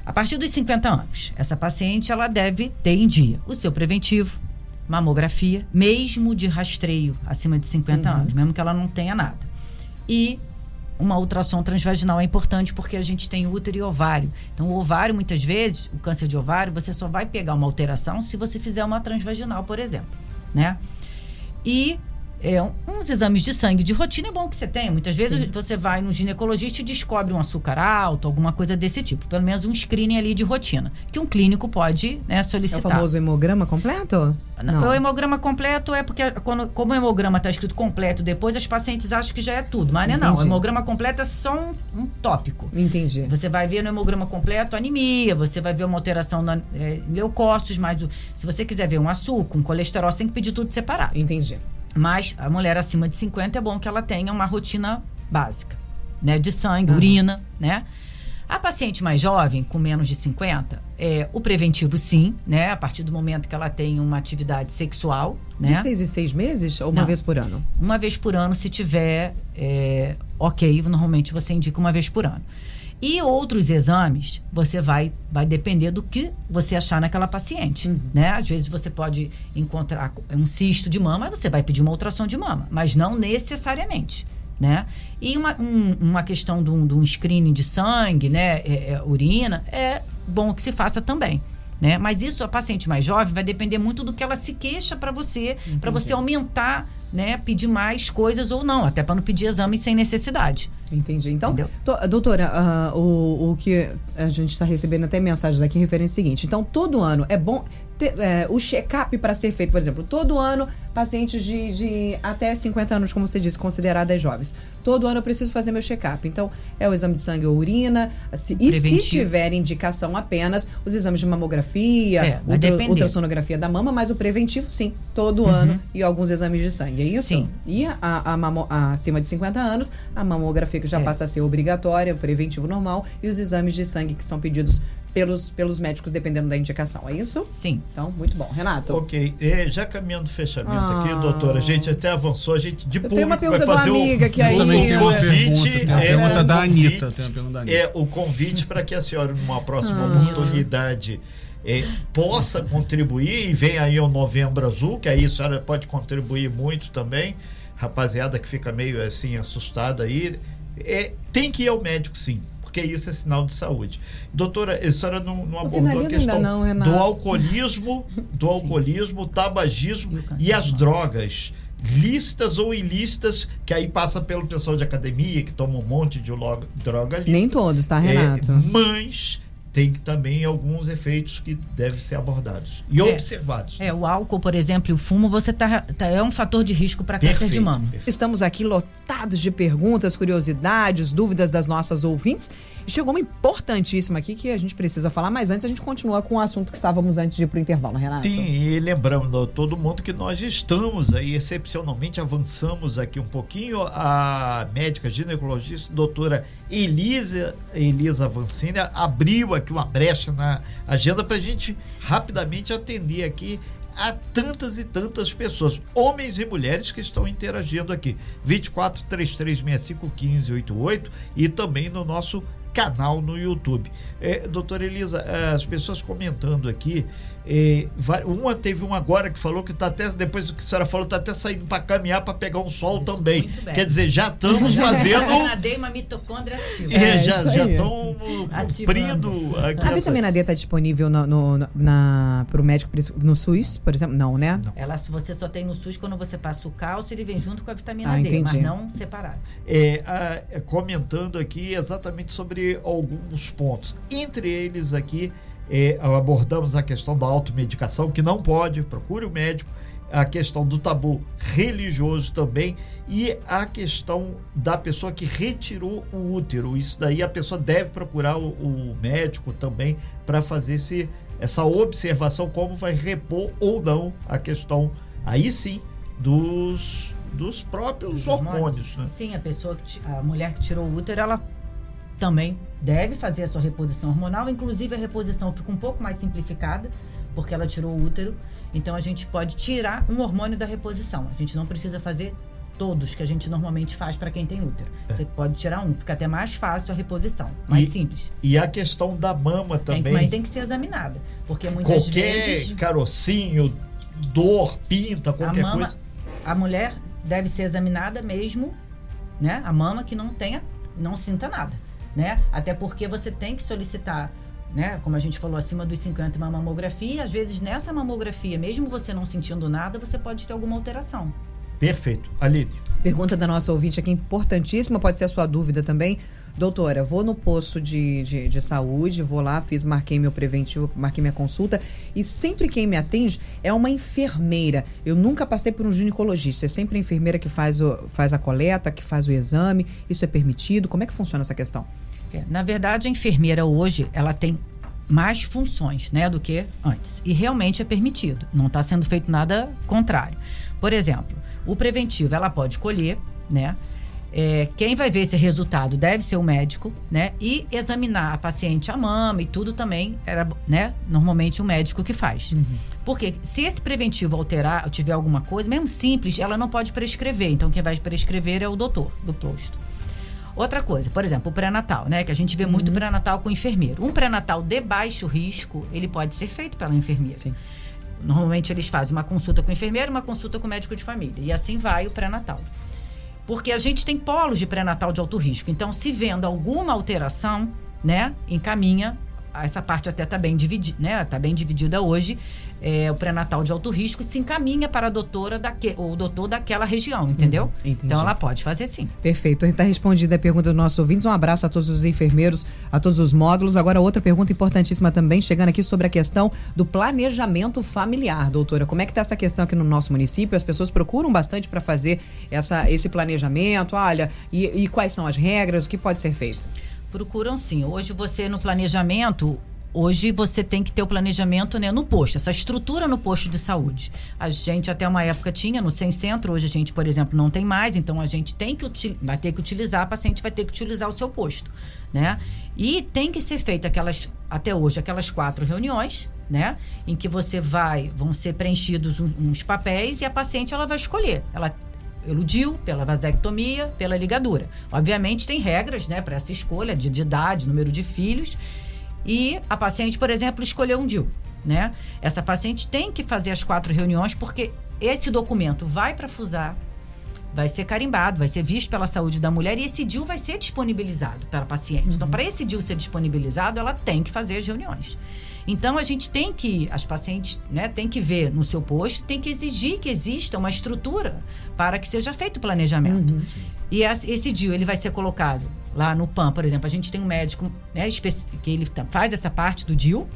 A partir dos 50 anos, essa paciente ela deve ter em dia o seu preventivo, mamografia, mesmo de rastreio acima de 50 anos, mesmo que ela não tenha nada. E uma ultrassom transvaginal é importante porque a gente tem útero e ovário. Então, o ovário, muitas vezes, o câncer de ovário, você só vai pegar uma alteração se você fizer uma transvaginal, por exemplo, né? E é, uns exames de sangue de rotina é bom que você tenha. Muitas vezes Sim. você vai no ginecologista e descobre um açúcar alto, alguma coisa desse tipo. Pelo menos um screening ali de rotina. Que um clínico pode né, É o solicitar. famoso hemograma completo? O hemograma completo é porque, quando, como o hemograma está escrito completo depois, as pacientes acham que já é tudo. Mas não é não. O Entendi. hemograma completo é só um, um tópico. Entendi. Você vai ver no hemograma completo anemia, você vai ver uma alteração na é, leucócitos, mas se você quiser ver um açúcar, um colesterol, você tem que pedir tudo separado. Entendi. Mas a mulher acima de 50 é bom que ela tenha uma rotina básica, né? De sangue, Aham. urina, né? A paciente mais jovem, com menos de 50, é, o preventivo sim, né? A partir do momento que ela tem uma atividade sexual, né? De seis em seis meses ou uma Não. vez por ano? Uma vez por ano, se tiver é, ok, normalmente você indica uma vez por ano. E outros exames, você vai, vai depender do que você achar naquela paciente, Uhum. né? Às vezes você pode encontrar um cisto de mama, você vai pedir uma ultrassom de mama, mas não necessariamente, né? E uma, um- uma questão de um, de um screening de sangue, né? é- é, urina, é bom que se faça também. Né? Mas isso, a paciente mais jovem, vai depender muito do que ela se queixa para você, para você aumentar, né? Pedir mais coisas ou não, até para não pedir exame sem necessidade. Entendi. Então, to- doutora, ah, o, o que a gente está recebendo até mensagens aqui referente ao seguinte. Então, todo ano é bom ter é, o check-up para ser feito, por exemplo, todo ano, pacientes de, de até 50 anos, como você disse, consideradas jovens. Todo ano eu preciso fazer meu check-up. Então, é o exame de sangue ou urina. se- e se tiver indicação apenas, os exames de mamografia, É, ultra- ultrassonografia da mama, mas o preventivo, sim, todo Uhum. ano e alguns exames de sangue. É isso? Sim. E a, a mamo- a- acima de 50 anos, a mamografia que já É. passa a ser obrigatória, o preventivo normal, e os exames de sangue que são pedidos pelos, pelos médicos, dependendo da indicação. É isso? Sim. Então, muito bom. Renato? Ok, é, já caminhando do fechamento Ah. aqui, doutora, a gente até avançou, a gente de público uma pergunta vai fazer uma o, amiga o ainda. também tenho uma convite. pergunta, tem a é, pergunta da convite- Anitta, tem a pergunta da Anitta. É o convite para que a senhora, numa próxima Ah. oportunidade, é, possa contribuir e vem aí o Novembro Azul, que aí a senhora pode contribuir muito também. Rapaziada que fica meio assim assustada aí, é, tem que ir ao médico sim. Porque isso é sinal de saúde. Doutora, a senhora não, não abordou a questão não, do alcoolismo, do alcoolismo, tabagismo E e as drogas lícitas ou ilícitas, que aí passa pelo pessoal de academia, que toma um monte de droga lícita. Nem todos, tá, Renato? É, mas tem também alguns efeitos que devem ser abordados e É. observados. É, o álcool, por exemplo, e o fumo, você tá, tá- é um fator de risco para câncer de mama. perfeito. Estamos aqui lotados de perguntas, curiosidades, dúvidas das nossas ouvintes. E chegou uma importantíssima aqui que a gente precisa falar, mas antes a gente continua com o assunto que estávamos antes de ir pro intervalo, Renato. Sim, e lembrando a todo mundo que nós estamos aí, excepcionalmente avançamos aqui um pouquinho. A médica ginecologista, doutora Elisa, Elisa Vancini, abriu aqui uma brecha na agenda para a gente rapidamente atender aqui a tantas e tantas pessoas, homens e mulheres que estão interagindo aqui. 24 3365 1588 e também no nosso canal no YouTube. É, doutora Elisa, as pessoas comentando aqui, va- uma teve uma agora que falou que está até, depois do que a senhora falou, está até saindo para caminhar para pegar um sol Isso, também. Quer dizer, já estamos [laughs] fazendo. Nadei uma mitocôndria ativa. É, É, já estão cumprindo aqui A essa- vitamina D está disponível no, no, na, pro médico no SUS, por exemplo? Não, né? Não. Ela, se você só tem no SUS, quando você passa o cálcio, ele vem junto com a vitamina Ah, D, entendi. mas não separado. é, a- é, comentando aqui exatamente sobre alguns pontos. Entre eles aqui, é, abordamos a questão da automedicação, que não pode, procure o médico, a questão do tabu religioso também e a questão da pessoa que retirou o útero. Isso daí a pessoa deve procurar o, o médico também para fazer esse, essa observação como vai repor ou não a questão aí sim dos, dos próprios hormônios, né? Sim, a pessoa, a mulher que tirou o útero, ela também deve fazer a sua reposição hormonal. Inclusive, a reposição fica um pouco mais simplificada, porque ela tirou o útero. Então, a gente pode tirar um hormônio da reposição. A gente não precisa fazer todos que a gente normalmente faz para quem tem útero. Você pode tirar um, fica até mais fácil a reposição, mais E- simples. E a questão da mama Tem, também. mas tem que ser examinada, porque muitas qualquer vezes carocinho, dor, pinta, a qualquer mama, coisa. a mulher deve ser examinada mesmo, né? A mama que não tenha, não sinta nada, né? Até porque você tem que solicitar, né? Como a gente falou, acima dos 50 uma mamografia. Às vezes nessa mamografia, mesmo você não sentindo nada, você pode ter alguma alteração. Perfeito. Aline. Pergunta da nossa ouvinte aqui, importantíssima, pode ser a sua dúvida também. Doutora, vou no posto de, de, de, saúde, vou lá, fiz, marquei meu preventivo, marquei minha consulta e sempre quem me atende é uma enfermeira. Eu nunca passei por um ginecologista, é sempre a enfermeira que faz, o, faz a coleta, que faz o exame. Isso é permitido? Como é que funciona essa questão? É, na verdade, a enfermeira hoje, ela tem mais funções, né, do que antes. E realmente é permitido. Não está sendo feito nada contrário. Por exemplo, o preventivo, ela pode colher, né? É, quem vai ver esse resultado deve ser o médico, né? E examinar a paciente a mama e tudo também era, né? Normalmente o médico que faz. Uhum. Porque se esse preventivo alterar, tiver alguma coisa, mesmo simples, ela não pode prescrever. Então quem vai prescrever é o doutor do posto. Outra coisa, por exemplo, o pré-natal, né? Que a gente vê muito uhum. pré-natal com enfermeiro. Um pré-natal de baixo risco, ele pode ser feito pela enfermeira. Sim. Normalmente eles fazem uma consulta com o enfermeiro, uma consulta com o médico de família. E assim vai o pré-natal. Porque a gente tem polos de pré-natal de alto risco. Então, se vendo alguma alteração, né, encaminha essa parte até está bem dividida, né? Tá bem dividida hoje. É, o pré-natal de alto risco se encaminha para a doutora daque, ou o doutor daquela região, entendeu? Uhum, então ela pode fazer sim. Perfeito. Está respondida a pergunta do nosso ouvintes. Um abraço a todos os enfermeiros, a todos os módulos. Agora, outra pergunta importantíssima também, chegando aqui sobre a questão do planejamento familiar, doutora. Como é que está essa questão aqui no nosso município? As pessoas procuram bastante para fazer essa, esse planejamento. Olha, e, e quais são as regras? O que pode ser feito? Procuram sim. Hoje você no planejamento, hoje você tem que ter o planejamento né, no posto, essa estrutura no posto de saúde. A gente até uma época tinha no Sem Centro, hoje a gente, por exemplo, não tem mais, então a gente tem que vai ter que utilizar, a paciente vai ter que utilizar o seu posto, né? E tem que ser feita aquelas, até hoje, aquelas quatro reuniões, né? Em que você vai, vão ser preenchidos uns papéis e a paciente ela vai escolher. Ela pelo DIL, pela vasectomia, pela ligadura. Obviamente tem regras, né, para essa escolha de, de idade, número de filhos. E a paciente, por exemplo, escolheu um DIL, né? Essa paciente tem que fazer as quatro reuniões porque esse documento vai para FUSAR, vai ser carimbado, vai ser visto pela saúde da mulher e esse DIL vai ser disponibilizado para a paciente. Então, uhum. Então, para esse DIL ser disponibilizado, ela tem que fazer as reuniões. Então a gente tem que, as pacientes, né, tem que ver no seu posto, tem que exigir que exista uma estrutura para que seja feito o planejamento. Uhum. E esse DIU, ele vai ser colocado lá no PAN, por exemplo. A gente tem um médico né, que ele faz essa parte do DIU.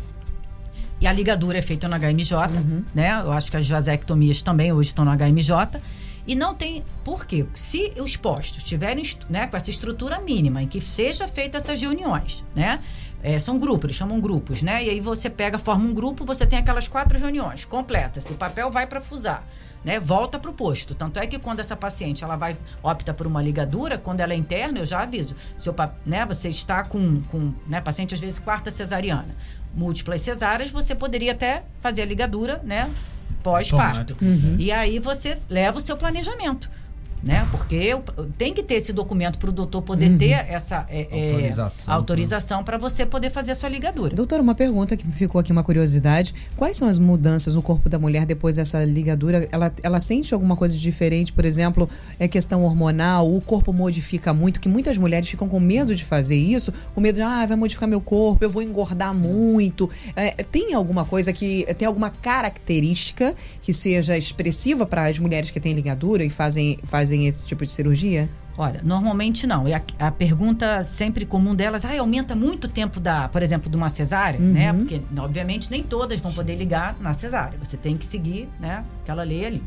E a ligadura é feita no HMJ, uhum. né? Eu acho que as vasectomias também hoje estão no HMJ. E não tem. Por quê? Se os postos tiverem né, com essa estrutura mínima em que seja feita essas reuniões, né? É, são grupos, eles chamam grupos, né? E aí você pega, forma um grupo, você tem aquelas quatro reuniões completas. O papel vai para fusar. Né, volta para o posto. Tanto é que quando essa paciente ela vai opta por uma ligadura, quando ela é interna, eu já aviso. Seu, né, você está com, com né, paciente às vezes quarta cesariana, múltiplas cesáreas, você poderia até fazer a ligadura, né, pós-parto. Uhum. E aí você leva o seu planejamento né? Porque tem que ter esse documento para o doutor poder uhum. ter essa é, é autorização, autorização para você poder fazer a sua ligadura. Doutora, uma pergunta que ficou aqui, uma curiosidade. Quais são as mudanças no corpo da mulher depois dessa ligadura? Ela, ela sente alguma coisa diferente? Por exemplo, é questão hormonal? O corpo modifica muito? Que muitas mulheres ficam com medo de fazer isso, com medo de, ah, vai modificar meu corpo, eu vou engordar muito. É, tem alguma coisa que, tem alguma característica que seja expressiva para as mulheres que têm ligadura e fazem, fazem fazem esse tipo de cirurgia? Olha, normalmente não. E a, a, pergunta sempre comum delas, ah, aumenta muito o tempo da, por exemplo, de uma cesárea, uhum. né? Porque, obviamente, nem todas vão poder ligar na cesárea. Você tem que seguir, né? Aquela lei ali.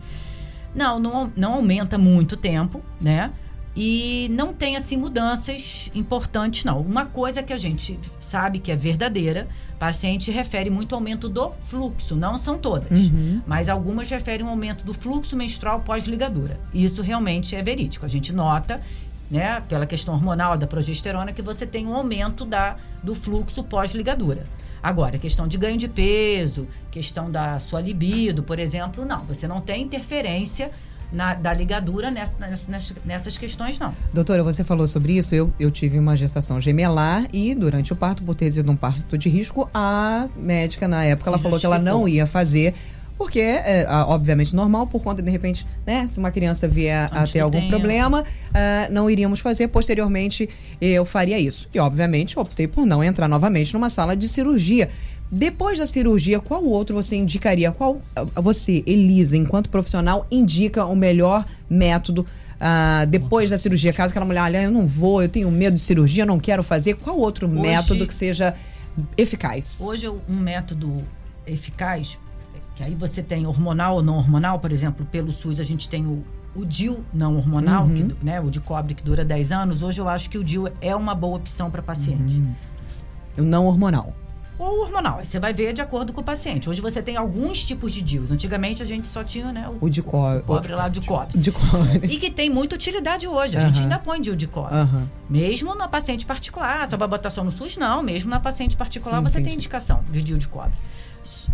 Não, não, não aumenta muito o tempo, né? E não tem, assim, mudanças importantes, não. Uma coisa que a gente sabe que é verdadeira, paciente refere muito ao aumento do fluxo, não são todas, uhum. mas algumas referem um aumento do fluxo menstrual pós-ligadura. Isso realmente é verídico. A gente nota, né, pela questão hormonal da progesterona, que você tem um aumento da, do fluxo pós-ligadura. Agora, questão de ganho de peso, questão da sua libido, por exemplo, não. Você não tem interferência na, da ligadura nessa, nessas, nessas questões, não. Doutora, você falou sobre isso. Eu, eu tive uma gestação gemelar e durante o parto, por ter sido um parto de risco, a médica na época ela falou que ela não ia fazer porque é, obviamente normal por conta de repente né se uma criança vier a ter algum tenha. problema uh, não iríamos fazer posteriormente eu faria isso e obviamente optei por não entrar novamente numa sala de cirurgia Depois da cirurgia, qual outro você indicaria? Qual ah, você, Elisa, enquanto profissional, indica o melhor método ah, depois da cirurgia? Caso aquela mulher, olha, eu não vou, eu tenho medo de cirurgia, eu não quero fazer. Qual outro Hoje- método que seja eficaz? Hoje, um método eficaz, que aí você tem hormonal ou não hormonal, por exemplo, pelo SUS a gente tem o, o DIL não hormonal, Uhum. que né, o de cobre que dura 10 anos. Hoje eu acho que o DIL é uma boa opção para paciente. Uhum. O não hormonal. Ou hormonal, aí você vai ver de acordo com o paciente. Hoje você tem alguns tipos de DILs. Antigamente a gente só tinha né, o, O de cobre. cobre lá de cobre. De cobre. E que tem muita utilidade hoje. A gente ainda põe DIL de cobre. Mesmo na paciente particular, só vai botar só no SUS? Não, mesmo na paciente particular você Entendi. tem indicação de DIL de cobre.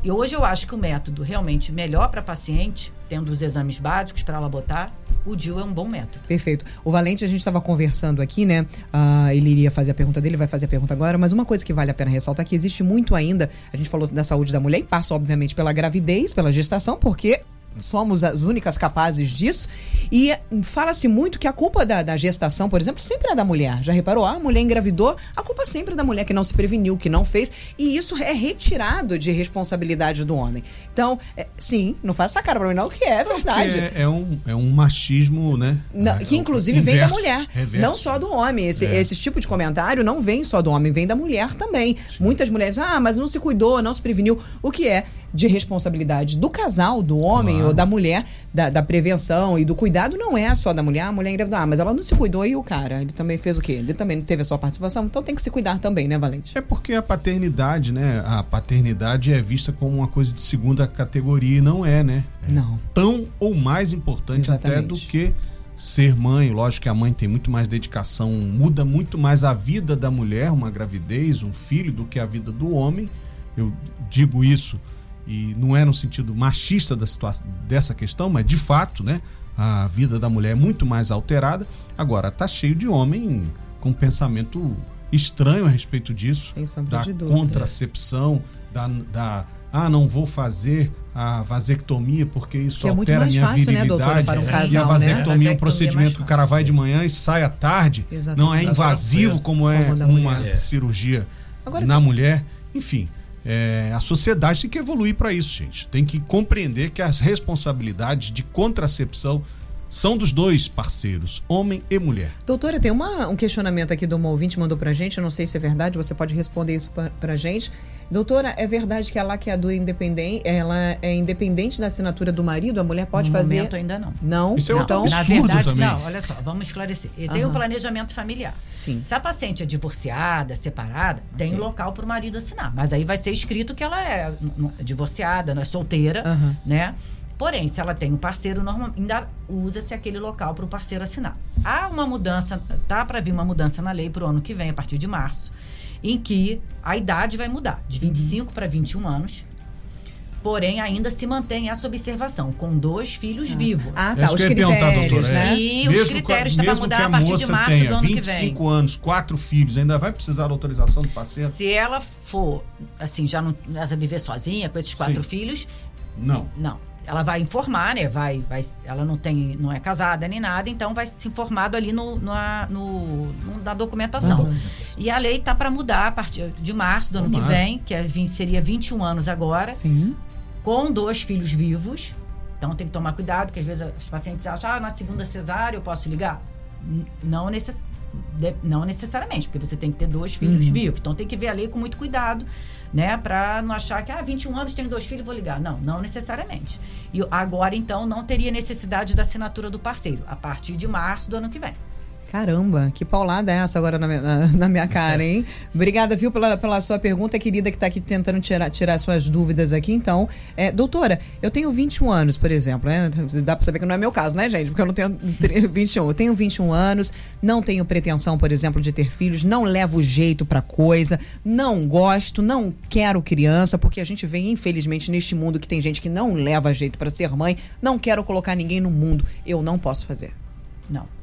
E hoje eu acho que o método realmente melhor para paciente, tendo os exames básicos para ela botar, o DIL é um bom método. Perfeito. O Valente, a gente estava conversando aqui, né? Ah, ele iria fazer a pergunta dele, vai fazer a pergunta agora, mas uma coisa que vale a pena ressaltar é que existe muito ainda, a gente falou da saúde da mulher e passa, obviamente, pela gravidez, pela gestação, porque somos as únicas capazes disso. E fala-se muito que a culpa da, da gestação, por exemplo, sempre é da mulher. Já reparou? Ah, a mulher engravidou, a culpa sempre é da mulher que não se preveniu, que não fez. E isso é retirado de responsabilidade do homem. Então, é, sim, não faça essa cara pra mim, não, que é verdade. É, é um, é um machismo, né? Não, É, que inclusive vem da inverso, mulher, reverso. não só do homem. Esse, É. esse tipo de comentário não vem só do homem, vem da mulher também. Muitas mulheres, ah, mas não se cuidou, não se preveniu. O que é de responsabilidade do casal, do homem Claro. Ou da mulher, da, da prevenção e do cuidado, não é só da mulher. A mulher engravidou, ah, mas ela não se cuidou e o cara, ele também fez o quê? Ele também não teve a sua participação, então tem que se cuidar também, né, Valente? É porque a paternidade, né? A paternidade é vista como uma coisa de segunda categoria e não é, né? É Não. Tão ou mais importante até Exatamente. do que ser mãe. Lógico que a mãe tem muito mais dedicação, muda muito mais a vida da mulher, uma gravidez, um filho, do que a vida do homem. Eu digo isso e não é no sentido machista da situação dessa questão, mas de fato, né? A vida da mulher é muito mais alterada. Agora, tá cheio de homem com pensamento estranho a respeito disso sombra da contracepção, da, da ah, não vou fazer a vasectomia porque isso Que é muito altera a mais minha fácil, né, doutor, virilidade. para um e a casal, né? vasectomia é um é procedimento mais que o cara vai de manhã e sai à tarde. Exatamente. Não é invasivo como é Como uma mulher. cirurgia Agora- na mulher. Enfim, é, a sociedade tem que evoluir para isso, gente. Tem que compreender que as responsabilidades de contracepção são dos dois parceiros, homem e mulher. Doutora, tem uma- um questionamento aqui do uma ouvinte mandou pra gente, eu não sei se é verdade, você pode responder isso pra, pra gente. Doutora, é verdade que a laqueadura independente, ela é independente da assinatura do marido? A mulher pode no fazer? momento ainda não. Não? Isso é outro então, Na verdade, também. não, olha só, vamos esclarecer. E tem o planejamento familiar. Sim. Se a paciente é divorciada, separada, tem Ok. local para o marido assinar. Mas aí vai ser escrito que ela é divorciada, não é solteira, né? Porém, se ela tem um parceiro, normal, ainda usa-se aquele local para o parceiro assinar. Há uma mudança, tá para vir uma mudança na lei para o ano que vem, a partir de março, em que a idade vai mudar de 25 para 21 anos. Porém, ainda se mantém essa observação, com dois filhos vivos. Ah, É tá. isso Os que critérios, doutora, é. né? E os Mesmo critérios com a- tá mesmo mudar que a partir de março tenha do ano que 25 vem. anos, quatro filhos, ainda vai precisar da autorização do parceiro? Se ela for, assim, já não viver sozinha com esses quatro Sim. filhos, Não. não. Ela vai informar, né? Vai, vai, ela não tem, não é casada nem nada, então vai se informado ali no, na, no, no- na documentação. Uhum. E a lei tá para mudar a partir de março do ano que Tomara. vem, que é, seria 21 anos agora, Sim. com dois filhos vivos. Então tem que tomar cuidado, porque às vezes os pacientes acham, ah, na segunda cesárea eu posso ligar. Não, necess... de- não necessariamente, porque você tem que ter dois filhos Uhum. vivos. Então tem que ver a lei com muito cuidado, né? Pra não achar que, ah, 21 anos tenho dois filhos, vou ligar. Não, não necessariamente. E agora, então, não teria necessidade da assinatura do parceiro, a partir de março do ano que vem. Caramba, que paulada é essa agora na minha, na, na minha cara, hein? Obrigada, viu, pela, pela sua pergunta, querida, que está aqui tentando tirar, tirar suas dúvidas aqui. Então, é, doutora, eu tenho 21 anos, por exemplo, né? Dá pra saber que não é meu caso, né, gente? Porque eu não tenho [laughs] tre- 21. Eu tenho 21 anos, não tenho pretensão, por exemplo, de ter filhos, não levo jeito pra coisa, não gosto, não quero criança, porque a gente vê, infelizmente, neste mundo que tem gente que não leva jeito pra ser mãe, não quero colocar ninguém no mundo. Eu não posso fazer. Não.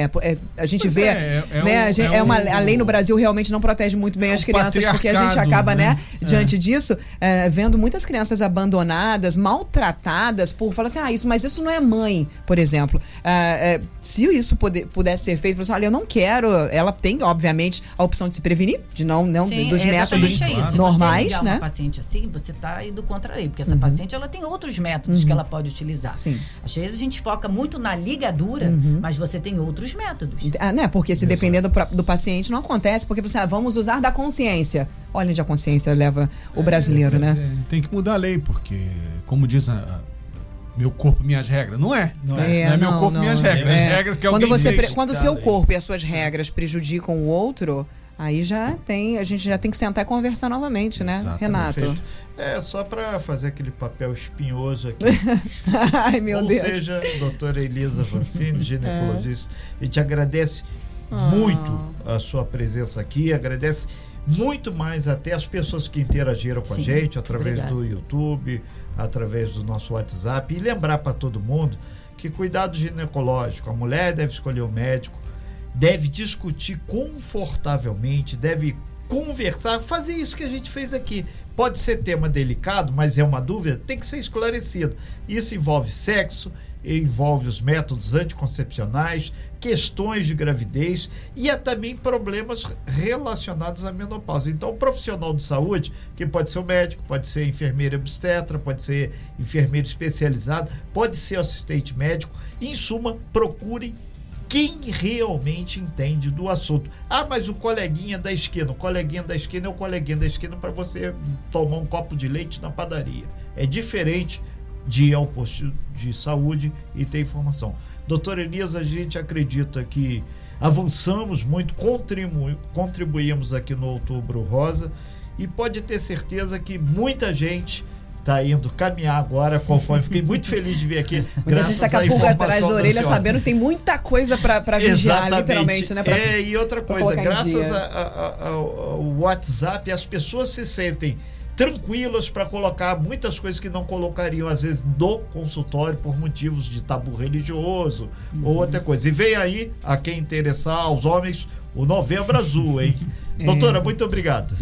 É, é, a gente Pois vê, é, é né, um- a, gente- é é uma, um- a lei no Brasil realmente não protege muito bem É as um crianças, porque a gente acaba, né, né? diante disso, é, vendo muitas crianças abandonadas, maltratadas por falar assim, ah, isso, mas isso não é mãe, por exemplo. É, é, se isso poder- pudesse ser feito, assim, olha, eu não quero, ela tem, obviamente, a opção de se prevenir, de não, não Sim, dos é métodos. Se normais, você né? uma paciente assim, você está indo contra a lei, porque essa paciente ela tem outros métodos que ela pode utilizar. Sim. Às vezes a gente foca muito na ligadura, mas você tem outros métodos. Ah, né? Porque se depender do, do paciente, não acontece, porque você, ah, vamos usar da consciência. Olha onde a consciência leva o brasileiro, né? É, tem que mudar a lei, porque, como diz a, a- meu corpo, minhas regras. Não é. Não Não é. é, meu corpo, minhas regras. É. As regras que quando você fez. quando o Tá seu bem. corpo e as suas regras prejudicam o outro, aí já tem, a gente já tem que sentar e conversar novamente, né, Exatamente. Renato? Perfeito. É, só para fazer aquele papel espinhoso aqui. [laughs] Ai, meu Ou Deus. seja, doutora Elisa Vancini, ginecologista, a gente agradece Ah. muito a sua presença aqui, agradece muito mais até as pessoas que interagiram com Sim, a gente através obrigada. do YouTube, através do nosso WhatsApp. E lembrar para todo mundo que cuidado ginecológico, a mulher deve escolher o médico, deve discutir confortavelmente, deve conversar, fazer isso que a gente fez aqui. Pode ser tema delicado, mas é uma dúvida, tem que ser esclarecido. Isso envolve sexo, envolve os métodos anticoncepcionais, questões de gravidez e há também problemas relacionados à menopausa. Então, o profissional de saúde, que pode ser o médico, pode ser enfermeira obstetra, pode ser enfermeiro especializado, pode ser assistente médico, em suma, procurem quem realmente entende do assunto. Ah, mas o coleguinha da esquina, o coleguinha da esquina é o coleguinha da esquina para você tomar um copo de leite na padaria. É diferente de ir ao posto de saúde e ter informação. Doutora Elisa, a gente acredita que avançamos muito, contribu contribuímos aqui no Outubro Rosa e pode ter certeza que muita gente está indo caminhar agora conforme. Fiquei muito feliz de ver aqui. [laughs] Muita gente tá com a pulga atrás da orelha, senhora. sabendo que tem muita coisa pra, pra vigiar, Exatamente. literalmente, né? Pra- É, e outra coisa, graças a- a- a- ao WhatsApp, as pessoas se sentem tranquilas para colocar muitas coisas que não colocariam, às vezes, no consultório por motivos de tabu religioso Uhum. ou outra coisa. E vem aí, a quem interessar, aos homens, o Novembro Azul, hein? [laughs] É. Doutora, muito obrigado.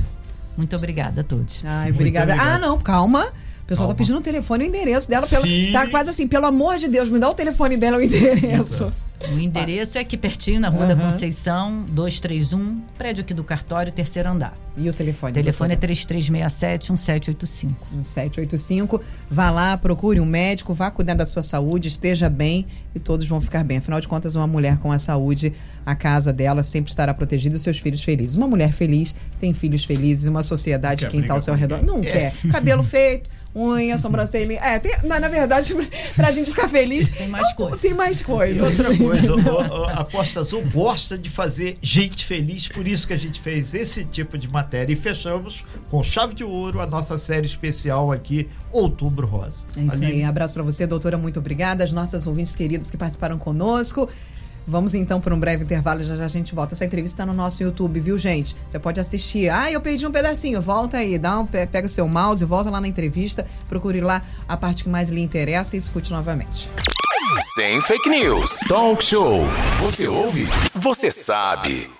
Muito obrigada a todos. Ai, obrigada. Ah, não, calma. O pessoal Calma. tá pedindo o telefone e o endereço dela. Pelo, Sim. tá quase assim, pelo amor de Deus, me dá o telefone dela e o endereço. O endereço é aqui pertinho, na Rua da Aham. Conceição, 231, prédio aqui do cartório, terceiro andar. E o telefone? O telefone é doutora? 3367-1785. 1785. Vá lá, procure um médico, vá cuidar da sua saúde, esteja bem e todos vão ficar bem. Afinal de contas, uma mulher com a saúde, a casa dela sempre estará protegida e os seus filhos felizes. Uma mulher feliz tem filhos felizes, uma sociedade, quem está ao seu redor, não quer. Cabelo [laughs] feito. Unha, sobrancelha. É, tem, na, na verdade, [laughs] pra gente ficar feliz. Tem mais não, coisa. Tem mais E coisa. outra coisa, o- [laughs] o- a Costa Azul gosta de fazer gente feliz, por isso que a gente fez esse tipo de matéria. E fechamos com chave de ouro a nossa série especial aqui, Outubro Rosa. É isso Aline? aí. Abraço pra você, doutora. Muito obrigada. As nossas ouvintes queridas que participaram conosco. Vamos então para um breve intervalo, já já a gente volta. Essa entrevista está no nosso YouTube, viu, gente? Você pode assistir. Ah, eu perdi um pedacinho. Volta aí, dá um, pe- pega o seu mouse, volta lá na entrevista, procure lá a parte que mais lhe interessa e escute novamente. Sem fake news. Talk show. Você ouve? Você sabe.